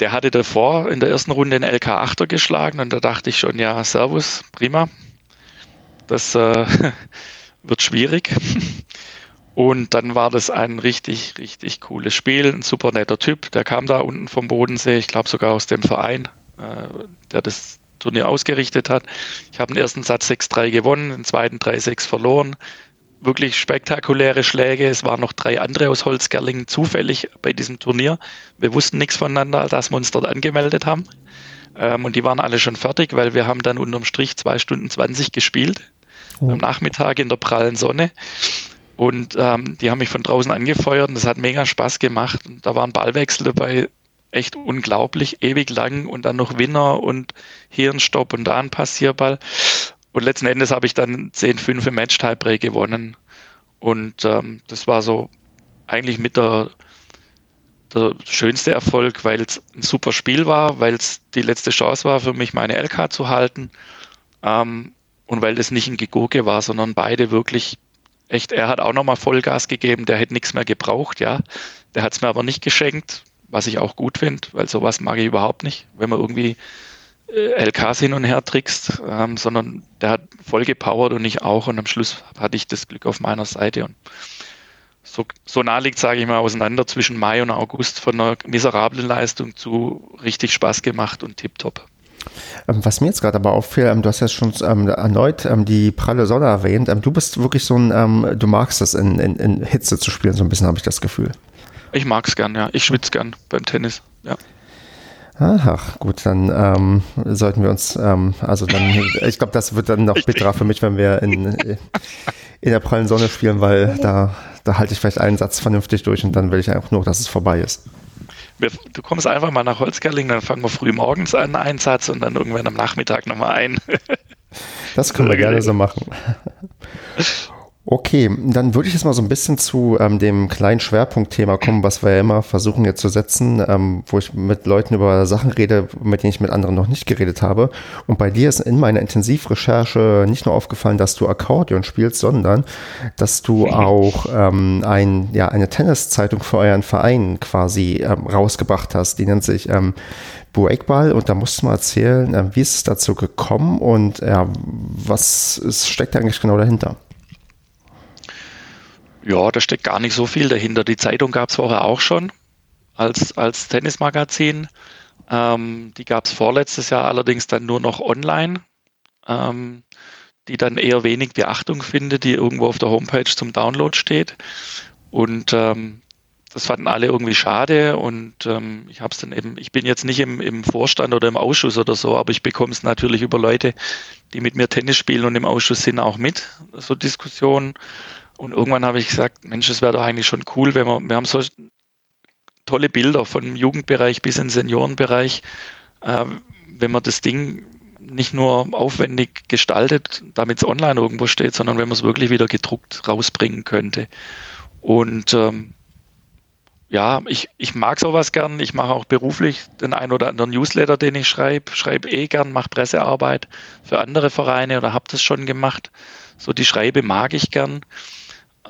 Der hatte davor in der ersten Runde den LK 8er geschlagen und da dachte ich schon, ja, Servus, prima, das äh, <laughs> wird schwierig. Und dann war das ein richtig, richtig cooles Spiel. Ein super netter Typ. Der kam da unten vom Bodensee, ich glaube sogar aus dem Verein, äh, der das Turnier ausgerichtet hat. Ich habe den ersten Satz 6-3 gewonnen, den zweiten 3-6 verloren. Wirklich spektakuläre Schläge. Es waren noch drei andere aus Holzgerlingen zufällig bei diesem Turnier. Wir wussten nichts voneinander, dass wir uns dort angemeldet haben. Ähm, und die waren alle schon fertig, weil wir haben dann unterm Strich zwei Stunden 20 gespielt. Am Nachmittag in der prallen Sonne. Und ähm, die haben mich von draußen angefeuert und das hat mega Spaß gemacht. Und da war ein Ballwechsel dabei, echt unglaublich, ewig lang und dann noch Winner und hier ein Stopp und da ein Passierball. Und letzten Endes habe ich dann 10-5 im Match-Tiebreak gewonnen. Und ähm, das war so eigentlich mit der, der schönste Erfolg, weil es ein super Spiel war, weil es die letzte Chance war für mich, meine LK zu halten. Ähm, und weil das nicht ein Gegurke war, sondern beide wirklich echt, er hat auch nochmal Vollgas gegeben, der hätte nichts mehr gebraucht, ja. Der hat es mir aber nicht geschenkt, was ich auch gut finde, weil sowas mag ich überhaupt nicht, wenn man irgendwie äh, LKs hin und her trickst, ähm, sondern der hat voll gepowert und ich auch und am Schluss hatte ich das Glück auf meiner Seite und so, so nah liegt, sage ich mal, auseinander zwischen Mai und August von einer miserablen Leistung zu richtig Spaß gemacht und tipptopp. Ähm, was mir jetzt gerade aber auffiel, ähm, du hast ja schon ähm, erneut die pralle Sonne erwähnt. du bist wirklich so ein, du magst es in, in, in Hitze zu spielen, so ein bisschen habe ich das Gefühl. Ich mag es gern, ja. Ich schwitze gern beim Tennis, ja. Ach, gut, dann ähm, sollten wir uns, ähm, also dann, <laughs> ich glaube, das wird dann noch bitterer für mich, wenn wir in, in der prallen Sonne spielen, weil da, da halte ich vielleicht einen Satz vernünftig durch und dann will ich einfach nur, dass es vorbei ist wir, du kommst einfach mal nach Holzgerling, dann fangen wir früh morgens an, einen Satz und dann irgendwann am Nachmittag nochmal ein. das können wir gerne so machen. Okay, dann würde ich jetzt mal so ein bisschen zu ähm, dem kleinen Schwerpunktthema kommen, was wir ja immer versuchen jetzt zu setzen, ähm, wo ich mit Leuten über Sachen rede, mit denen ich mit anderen noch nicht geredet habe. Und bei dir ist in meiner Intensivrecherche nicht nur aufgefallen, dass du Akkordeon spielst, sondern dass du <laughs> auch ähm, ein, ja, eine Tenniszeitung für euren Verein quasi ähm, rausgebracht hast. Die nennt sich ähm, Breakball und da musst du mal erzählen, äh, wie ist es dazu gekommen und ja, was ist, steckt eigentlich genau dahinter? Ja, da steckt gar nicht so viel dahinter. Die Zeitung gab es vorher auch schon als, als Tennismagazin. Ähm, die gab es vorletztes Jahr allerdings dann nur noch online. Ähm, die dann eher wenig Beachtung findet, die irgendwo auf der Homepage zum Download steht. Und ähm, das fanden alle irgendwie schade und ähm, ich habe es dann eben, ich bin jetzt nicht im, im Vorstand oder im Ausschuss oder so, aber ich bekomme es natürlich über Leute, die mit mir Tennis spielen und im Ausschuss sind auch mit, so Diskussionen. Und irgendwann habe ich gesagt, Mensch, es wäre doch eigentlich schon cool, wenn wir, wir haben so tolle Bilder vom Jugendbereich bis in den Seniorenbereich, äh, wenn man das Ding nicht nur aufwendig gestaltet, damit es online irgendwo steht, sondern wenn man es wirklich wieder gedruckt rausbringen könnte. Und ähm, ja, ich, ich mag sowas gern. Ich mache auch beruflich den ein oder anderen Newsletter, den ich schreibe. Schreibe eh gern, mache Pressearbeit für andere Vereine oder habe das schon gemacht. So die Schreibe mag ich gern.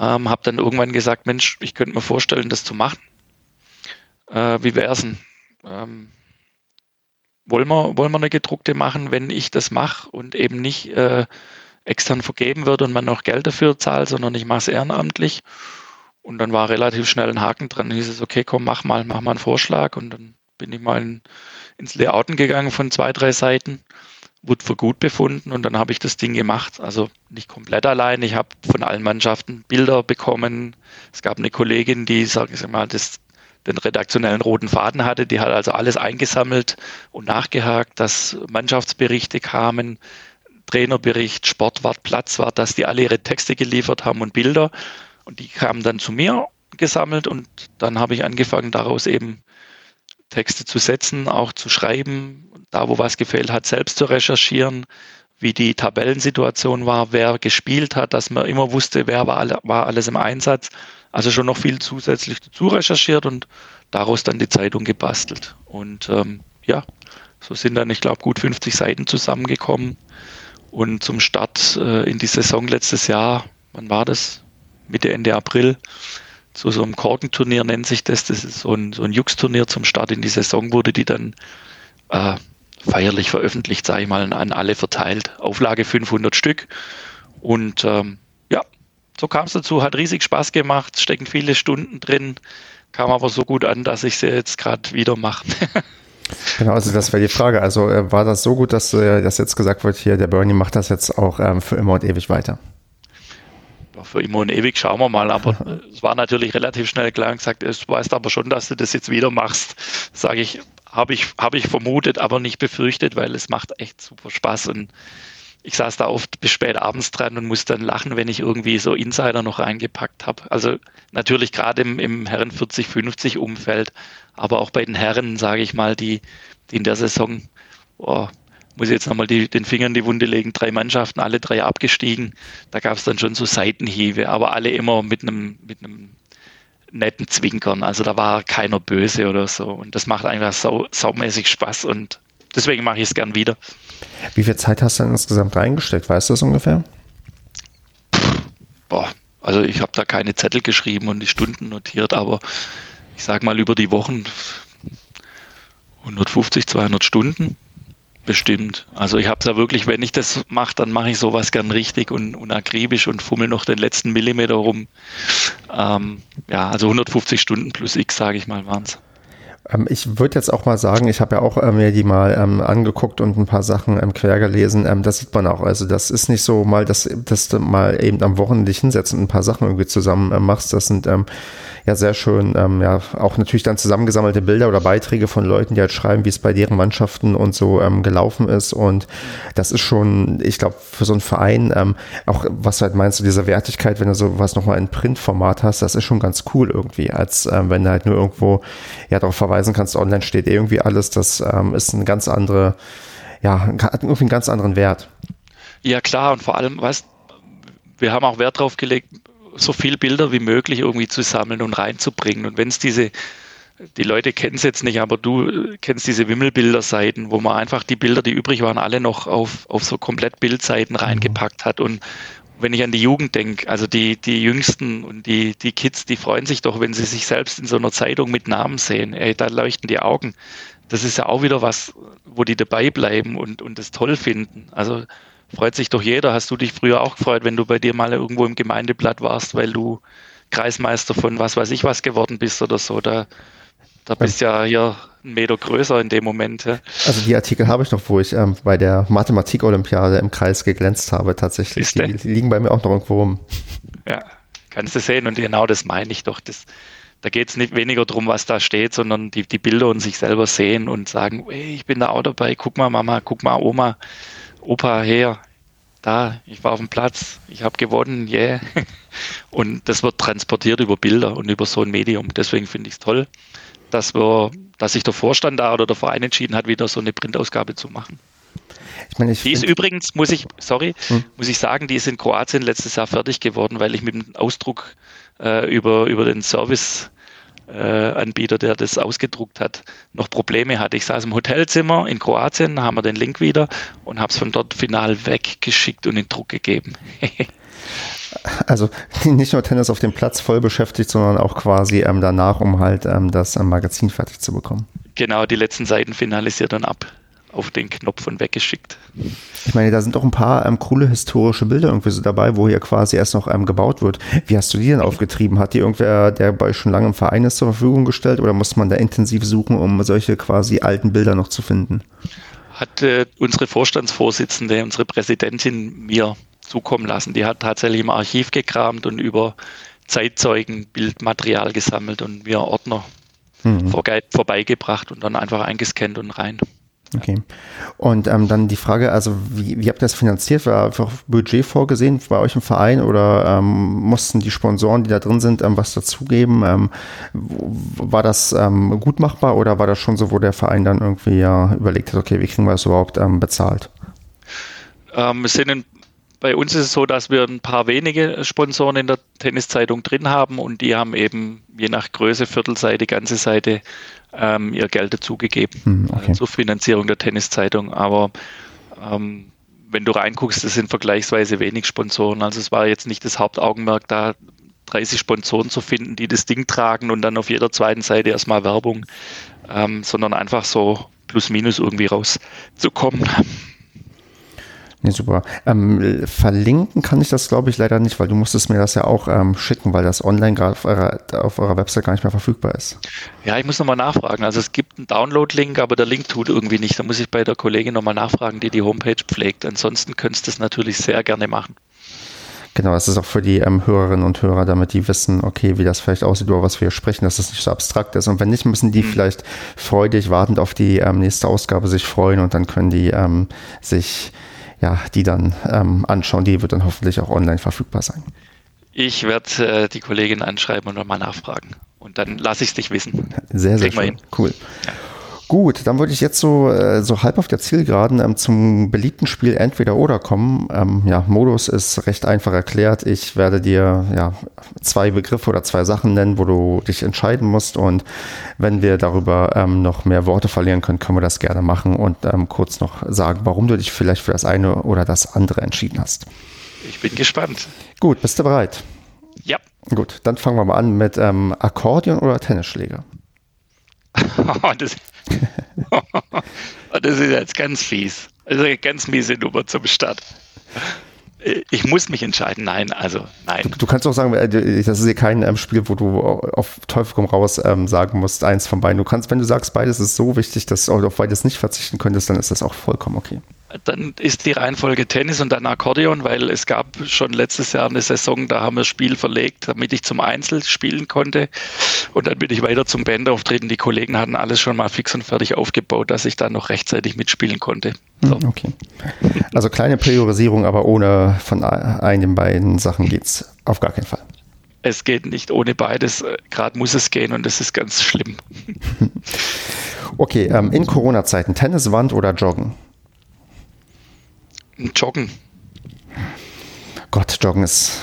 Ähm, habe dann irgendwann gesagt, Mensch, ich könnte mir vorstellen, das zu machen. Äh, wie wär's denn? Ähm, wollen, wir, wollen wir eine gedruckte machen, wenn ich das mache und eben nicht äh, extern vergeben wird und man noch Geld dafür zahlt, sondern ich mache es ehrenamtlich. Und dann war relativ schnell ein Haken dran. Dann hieß es, okay, komm, mach mal, mach mal einen Vorschlag. Und dann bin ich mal in, ins Layouten gegangen von zwei, drei Seiten, wurde für gut befunden und dann habe ich das Ding gemacht. Also nicht komplett allein. Ich habe von allen Mannschaften Bilder bekommen. Es gab eine Kollegin, die, sage ich mal, das, den redaktionellen roten Faden hatte. Die hat also alles eingesammelt und nachgehakt, dass Mannschaftsberichte kamen, Trainerbericht, Sportwart, Platzwart, dass die alle ihre Texte geliefert haben und Bilder. Und die kamen dann zu mir gesammelt und dann habe ich angefangen, daraus eben Texte zu setzen, auch zu schreiben, da wo was gefehlt hat, selbst zu recherchieren, wie die Tabellensituation war, wer gespielt hat, dass man immer wusste, wer war, alle, war alles im Einsatz. Also schon noch viel zusätzlich dazu recherchiert und daraus dann die Zeitung gebastelt. Und ähm, ja, so sind dann, ich glaube, gut 50 Seiten zusammengekommen. Und zum Start äh, in die Saison letztes Jahr, wann war das? Mitte, Ende April zu so einem Korkenturnier nennt sich das. Das ist so ein, so ein Jux-Turnier zum Start in die Saison, wurde die dann äh, feierlich veröffentlicht, sage ich mal, an alle verteilt. Auflage 500 Stück. Und ähm, ja, so kam es dazu, hat riesig Spaß gemacht, stecken viele Stunden drin, kam aber so gut an, dass ich sie jetzt gerade wieder mache. <laughs> Genau, also das wäre die Frage. Also äh, war das so gut, dass, äh, dass jetzt gesagt wird, hier, der Bernie macht das jetzt auch ähm, für immer und ewig weiter? Für immer und ewig schauen wir mal. Aber es war natürlich relativ schnell klar und gesagt, du weißt aber schon, dass du das jetzt wieder machst. Sage ich, habe ich, habe ich vermutet, aber nicht befürchtet, weil es macht echt super Spaß und ich saß da oft bis spät abends dran und musste dann lachen, wenn ich irgendwie so Insider noch reingepackt habe. Also natürlich gerade im, im Herren 40-50 Umfeld, aber auch bei den Herren, sage ich mal, die, die in der Saison oh, muss ich jetzt nochmal die, den Finger in die Wunde legen, drei Mannschaften, alle drei abgestiegen. Da gab es dann schon so Seitenhiebe, aber alle immer mit einem, mit einem netten Zwinkern. Also da war keiner böse oder so. Und das macht einfach sau, saumäßig Spaß und deswegen mache ich es gern wieder. Wie viel Zeit hast du denn insgesamt reingesteckt? Weißt du das ungefähr? Boah, also ich habe da keine Zettel geschrieben und die Stunden notiert, aber ich sage mal über die Wochen 150, 200 Stunden Bestimmt. Also ich habe es ja wirklich, wenn ich das mache, dann mache ich sowas gern richtig und, und akribisch und fummel noch den letzten Millimeter rum. Ähm, ja, also 150 Stunden plus X, sage ich mal, waren es. Ähm, ich würde jetzt auch mal sagen, ich habe ja auch äh, mir die mal ähm, angeguckt und ein paar Sachen ähm, quer gelesen. Ähm, das sieht man auch. Also das ist nicht so mal, dass, dass du mal eben am Wochenende dich hinsetzt und ein paar Sachen irgendwie zusammen äh, machst. Das sind ähm, ja sehr schön, ähm, ja auch natürlich dann zusammengesammelte Bilder oder Beiträge von Leuten, die halt schreiben, wie es bei deren Mannschaften und so gelaufen ist. Und das ist schon, ich glaube, für so einen Verein, auch was halt meinst, du, diese Wertigkeit, wenn du sowas nochmal in Printformat hast, das ist schon ganz cool irgendwie, als wenn du halt nur irgendwo ja darauf verweisen kannst, online steht irgendwie alles. Das ähm, ist eine ganz andere, ja, hat irgendwie einen ganz anderen Wert. Ja, klar, und vor allem, weißt wir haben auch Wert darauf gelegt, so viel Bilder wie möglich irgendwie zu sammeln und reinzubringen. Und wenn es diese, die Leute kennen es jetzt nicht, aber du kennst diese Wimmelbilderseiten, wo man einfach die Bilder, die übrig waren, alle noch auf, auf so komplett Bildseiten reingepackt hat. Und wenn ich an die Jugend denke, also die, die Jüngsten und die, die Kids, die freuen sich doch, wenn sie sich selbst in so einer Zeitung mit Namen sehen. Ey, da leuchten die Augen. Das ist ja auch wieder was, wo die dabei bleiben und, und das toll finden. Also freut sich doch jeder. Hast du dich früher auch gefreut, wenn du bei dir mal irgendwo im Gemeindeblatt warst, weil du Kreismeister von was weiß ich was geworden bist oder so? Da Da bist ja hier einen Meter größer in dem Moment. Ja. Also die Artikel habe ich noch, wo ich ähm, bei der Mathematik-Olympiade im Kreis geglänzt habe tatsächlich. Die, die, liegen bei mir auch noch irgendwo rum. Ja, kannst du sehen und genau das meine ich doch. Das, da geht es nicht weniger darum, was da steht, sondern die, die Bilder und sich selber sehen und sagen, hey, ich bin da auch dabei, guck mal Mama, guck mal Oma, Opa her, da, ich war auf dem Platz, ich habe gewonnen, yeah. <laughs> Und das wird transportiert über Bilder und über so ein Medium. Deswegen finde ich es toll, dass wir, dass sich der Vorstand da oder der Verein entschieden hat, wieder so eine Printausgabe zu machen. Ich meine, ich die ist übrigens, muss ich, sorry, hm. muss ich sagen, die ist in Kroatien letztes Jahr fertig geworden, weil ich mit dem Ausdruck äh, über, über den Service äh, Anbieter, der das ausgedruckt hat, noch Probleme hatte. Ich saß im Hotelzimmer in Kroatien, haben wir den Link wieder und habe es von dort final weggeschickt und in Druck gegeben. <laughs> also <laughs> nicht nur Tennis auf dem Platz voll beschäftigt, sondern auch quasi ähm, danach, um halt ähm, das Magazin fertig zu bekommen. Genau, die letzten Seiten finalisiert dann ab auf den Knopf und weggeschickt. Ich meine, da sind doch ein paar ähm, coole historische Bilder irgendwie so dabei, wo hier quasi erst noch ähm, gebaut wird. Wie hast du die denn aufgetrieben? Hat die irgendwer, der bei schon lange im Verein ist, zur Verfügung gestellt oder muss man da intensiv suchen, um solche quasi alten Bilder noch zu finden? Hat äh, unsere Vorstandsvorsitzende, unsere Präsidentin mir zukommen lassen. Die hat tatsächlich im Archiv gekramt und über Zeitzeugen Bildmaterial gesammelt und mir Ordner mhm. vorbeigebracht und dann einfach eingescannt und rein. Okay. Und ähm, dann die Frage, also wie, wie habt ihr das finanziert? War einfach Budget vorgesehen bei euch im Verein oder ähm, mussten die Sponsoren, die da drin sind, ähm, was dazugeben? Ähm, war das ähm, gut machbar oder war das schon so, wo der Verein dann irgendwie ja überlegt hat, okay, wie kriegen wir das überhaupt ähm, bezahlt? Ähm, es sind ein bei uns ist es so, dass wir ein paar wenige Sponsoren in der Tenniszeitung drin haben und die haben eben je nach Größe, Viertelseite, ganze Seite ähm, ihr Geld dazugegeben hm, okay. zur Finanzierung der Tenniszeitung. Aber ähm, wenn du reinguckst, das sind vergleichsweise wenig Sponsoren. Also es war jetzt nicht das Hauptaugenmerk, da 30 Sponsoren zu finden, die das Ding tragen und dann auf jeder zweiten Seite erstmal Werbung, ähm, sondern einfach so plus minus irgendwie rauszukommen. Nee, super. Ähm, verlinken kann ich das, glaube ich, leider nicht, weil du musstest mir das ja auch ähm, schicken, weil das online gerade auf eurer, auf eurer Website gar nicht mehr verfügbar ist. Ja, ich muss nochmal nachfragen. Also es gibt einen Download-Link, aber der Link tut irgendwie nicht. Da muss ich bei der Kollegin nochmal nachfragen, die die Homepage pflegt. Ansonsten könntest du es natürlich sehr gerne machen. Genau, das ist auch für die ähm, Hörerinnen und Hörer, damit die wissen, okay, wie das vielleicht aussieht, über was wir hier sprechen, dass das nicht so abstrakt ist. Und wenn nicht, müssen die mhm. vielleicht freudig wartend auf die ähm, nächste Ausgabe sich freuen und dann können die ähm, sich ja, die dann ähm, anschauen. Die wird dann hoffentlich auch online verfügbar sein. Ich werde äh, die Kollegin anschreiben und nochmal nachfragen. Und dann lasse ich es dich wissen. Sehr, sehr schön. Cool. Ja. Gut, dann würde ich jetzt so, äh, so halb auf der Zielgeraden ähm, zum beliebten Spiel Entweder oder kommen. Ähm, ja, Modus ist recht einfach erklärt. Ich werde dir ja, zwei Begriffe oder zwei Sachen nennen, wo du dich entscheiden musst. Und wenn wir darüber ähm, noch mehr Worte verlieren können, können wir das gerne machen und ähm, kurz noch sagen, warum du dich vielleicht für das eine oder das andere entschieden hast. Ich bin gespannt. Gut, bist du bereit? Ja. Gut, dann fangen wir mal an mit ähm, Akkordeon oder Tennisschläger. <laughs> das, <laughs> das ist jetzt ganz fies. Also ganz miese Nummer zum Start. Ich muss mich entscheiden. Nein, also nein. Du, du kannst auch sagen, äh, das ist hier kein ähm, Spiel, wo du auf Teufel komm raus ähm, sagen musst, eins von beiden. Du kannst, wenn du sagst, beides ist so wichtig, dass du auf beides nicht verzichten könntest, dann ist das auch vollkommen okay dann ist die Reihenfolge Tennis und dann Akkordeon, weil es gab schon letztes Jahr eine Saison, da haben wir das Spiel verlegt, damit ich zum Einzel spielen konnte. Und dann bin ich weiter zum Band auftreten. Die Kollegen hatten alles schon mal fix und fertig aufgebaut, dass ich dann noch rechtzeitig mitspielen konnte. So. Hm, okay. Also kleine Priorisierung, aber ohne von einem beiden Sachen geht es auf gar keinen Fall. Es geht nicht ohne beides. Gerade muss es gehen und das ist ganz schlimm. <laughs> Okay, ähm, in Corona-Zeiten Tenniswand oder Joggen? Joggen. Gott, Joggen ist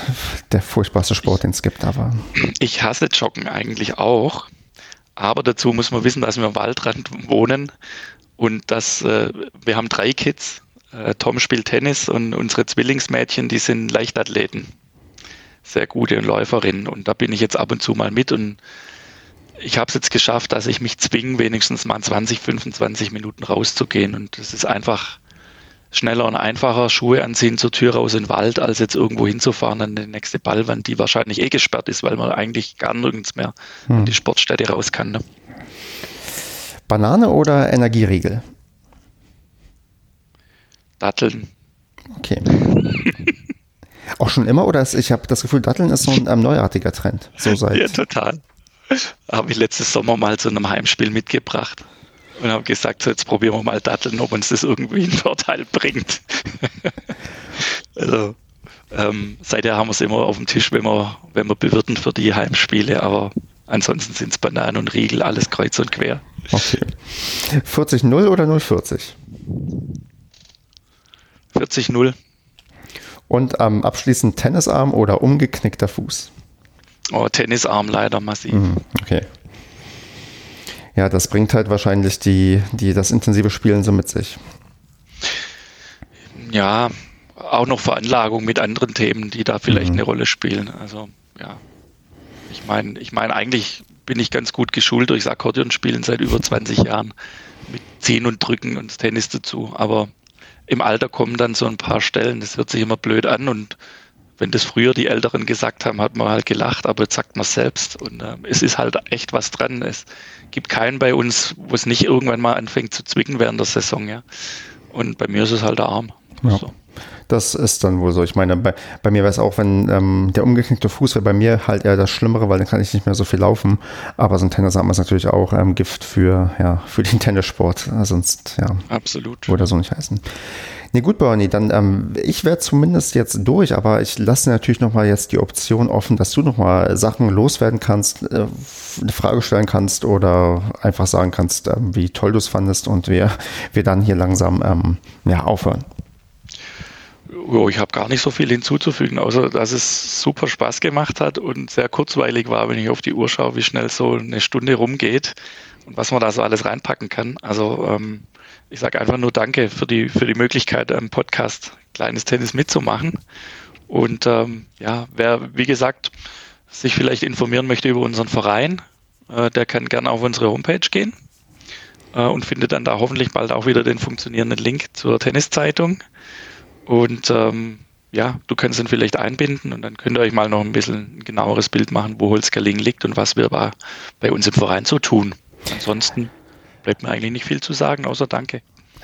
der furchtbarste Sport, den es gibt, aber. Ich hasse Joggen eigentlich auch. Aber dazu muss man wissen, dass wir am Waldrand wohnen und dass äh, wir haben drei Kids. Äh, Tom spielt Tennis und unsere Zwillingsmädchen, die sind Leichtathleten. Sehr gute Läuferinnen. Und da bin ich jetzt ab und zu mal mit und ich habe es jetzt geschafft, dass ich mich zwinge, wenigstens mal 20, 25 Minuten rauszugehen. Und das ist einfach schneller und einfacher Schuhe anziehen zur Tür raus in den Wald, als jetzt irgendwo hinzufahren an die nächste Ballwand, die wahrscheinlich eh gesperrt ist, weil man eigentlich gar nirgends mehr hm. an die Sportstätte raus kann. Ne? Banane oder Energieriegel? Datteln. Okay. <laughs> Auch schon immer oder ist, ich habe das Gefühl, Datteln ist so ein ähm, neuartiger Trend. So <laughs> seit. Ja, total. Habe ich letztes Sommer mal zu einem Heimspiel mitgebracht und habe gesagt, so jetzt probieren wir mal Datteln, ob uns das irgendwie einen Vorteil bringt. <laughs> also ähm, seither haben wir es immer auf dem Tisch, wenn wir, wenn wir bewirten für die Heimspiele, aber ansonsten sind es Bananen und Riegel, alles kreuz und quer. Okay. 40-0 oder 0-40? 40-0. Und ähm, abschließend Tennisarm oder umgeknickter Fuß? Oh, Tennisarm leider massiv. Mhm, okay. Ja, das bringt halt wahrscheinlich die, die, das intensive Spielen so mit sich. Ja, auch noch Veranlagung mit anderen Themen, die da vielleicht mhm. eine Rolle spielen. Also, ja. Ich meine, ich meine, eigentlich bin ich ganz gut geschult durchs Akkordeonspielen seit über 20 Jahren. Mit Ziehen und Drücken und Tennis dazu. Aber im Alter kommen dann so ein paar Stellen, das hört sich immer blöd an und wenn das früher die Älteren gesagt haben, hat man halt gelacht, aber jetzt sagt man es selbst. Und äh, es ist halt echt was dran. Es gibt keinen bei uns, wo es nicht irgendwann mal anfängt zu zwicken während der Saison, ja. Und bei mir ist es halt der Arm. Ja. So. Das ist dann wohl so. Ich meine, bei, bei mir wäre es auch, wenn ähm, der umgeknickte Fuß wäre bei mir halt eher das Schlimmere, weil dann kann ich nicht mehr so viel laufen. Aber so ein Tennisarm ist natürlich auch ähm, Gift für, ja, für den Tennissport. Sonst, ja. Absolut. Würde so nicht heißen. Nee, gut, Bernie, dann ähm, ich werde zumindest jetzt durch, aber ich lasse natürlich nochmal jetzt die Option offen, dass du nochmal Sachen loswerden kannst, äh, eine Frage stellen kannst oder einfach sagen kannst, ähm, wie toll du es fandest und wir, wir dann hier langsam ähm, ja, aufhören. Oh, ich habe gar nicht so viel hinzuzufügen, außer dass es super Spaß gemacht hat und sehr kurzweilig war, wenn ich auf die Uhr schaue, wie schnell so eine Stunde rumgeht und was man da so alles reinpacken kann. Also ähm, ich sage einfach nur Danke für die, für die Möglichkeit, am Podcast Kleines Tennis mitzumachen. Und ähm, ja, wer, wie gesagt, sich vielleicht informieren möchte über unseren Verein, äh, der kann gerne auf unsere Homepage gehen äh, und findet dann da hoffentlich bald auch wieder den funktionierenden Link zur Tenniszeitung. Und ähm, ja, du kannst ihn vielleicht einbinden und dann könnt ihr euch mal noch ein bisschen ein genaueres Bild machen, wo Holzgerling liegt und was wir bei uns im Verein so tun. Ansonsten bleibt mir eigentlich nicht viel zu sagen, außer Danke.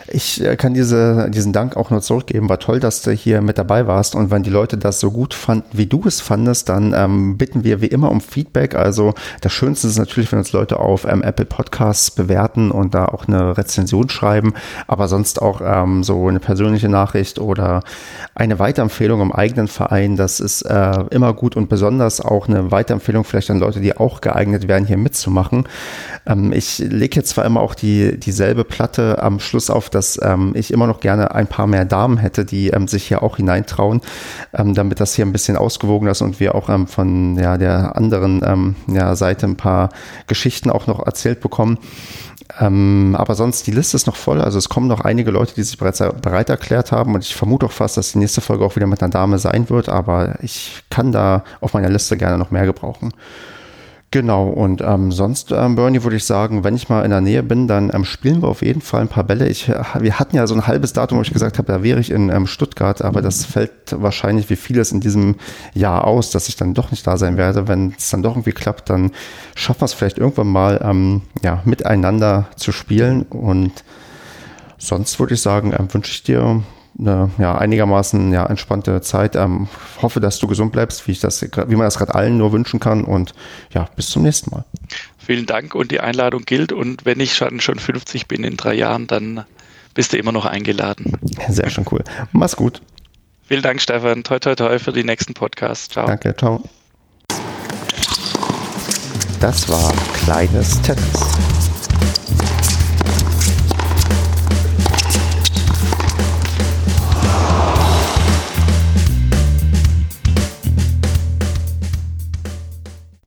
Ich äh, kann diese, diesen Dank auch nur zurückgeben. War toll, dass du hier mit dabei warst. Und wenn die Leute das so gut fanden, wie du es fandest, dann ähm, bitten wir wie immer um Feedback. Also das Schönste ist natürlich, wenn uns Leute auf ähm, Apple Podcasts bewerten und da auch eine Rezension schreiben. Aber sonst auch ähm, so eine persönliche Nachricht oder eine Weiterempfehlung im eigenen Verein. Das ist äh, immer gut und besonders auch eine Weiterempfehlung vielleicht an Leute, die auch geeignet wären, hier mitzumachen. Ähm, ich lege jetzt zwar immer auch die, dieselbe Platte am Schluss auf dass ähm, ich immer noch gerne ein paar mehr Damen hätte, die ähm, sich hier auch hineintrauen, ähm, damit das hier ein bisschen ausgewogen ist und wir auch ähm, von ja, der anderen ähm, ja, Seite ein paar Geschichten auch noch erzählt bekommen. Ähm, aber sonst, die Liste ist noch voll. Also es kommen noch einige Leute, die sich bereits bereit erklärt haben. Und ich vermute auch fast, dass die nächste Folge auch wieder mit einer Dame sein wird. Aber ich kann da auf meiner Liste gerne noch mehr gebrauchen. Genau, und ähm, sonst, ähm, Bernie, würde ich sagen, wenn ich mal in der Nähe bin, dann ähm, spielen wir auf jeden Fall ein paar Bälle. Ich, wir hatten ja so ein halbes Datum, wo ich gesagt habe, da wäre ich in ähm, Stuttgart, aber das fällt wahrscheinlich wie vieles in diesem Jahr aus, dass ich dann doch nicht da sein werde. Wenn es dann doch irgendwie klappt, dann schaffen wir es vielleicht irgendwann mal, ähm, ja, miteinander zu spielen. Und sonst würde ich sagen, ähm, wünsche ich dir eine ja, einigermaßen ja, entspannte Zeit. Ähm, hoffe, dass du gesund bleibst, wie, ich das, wie man das gerade allen nur wünschen kann. Und ja, bis zum nächsten Mal. Vielen Dank und die Einladung gilt. Und wenn ich schon, schon 50 bin in drei Jahren, dann bist du immer noch eingeladen. Sehr schön cool. Mach's gut. Vielen Dank, Stefan. Toi, toi, toi für die nächsten Podcasts. Ciao. Danke, ciao. Das war Kleines Tennis.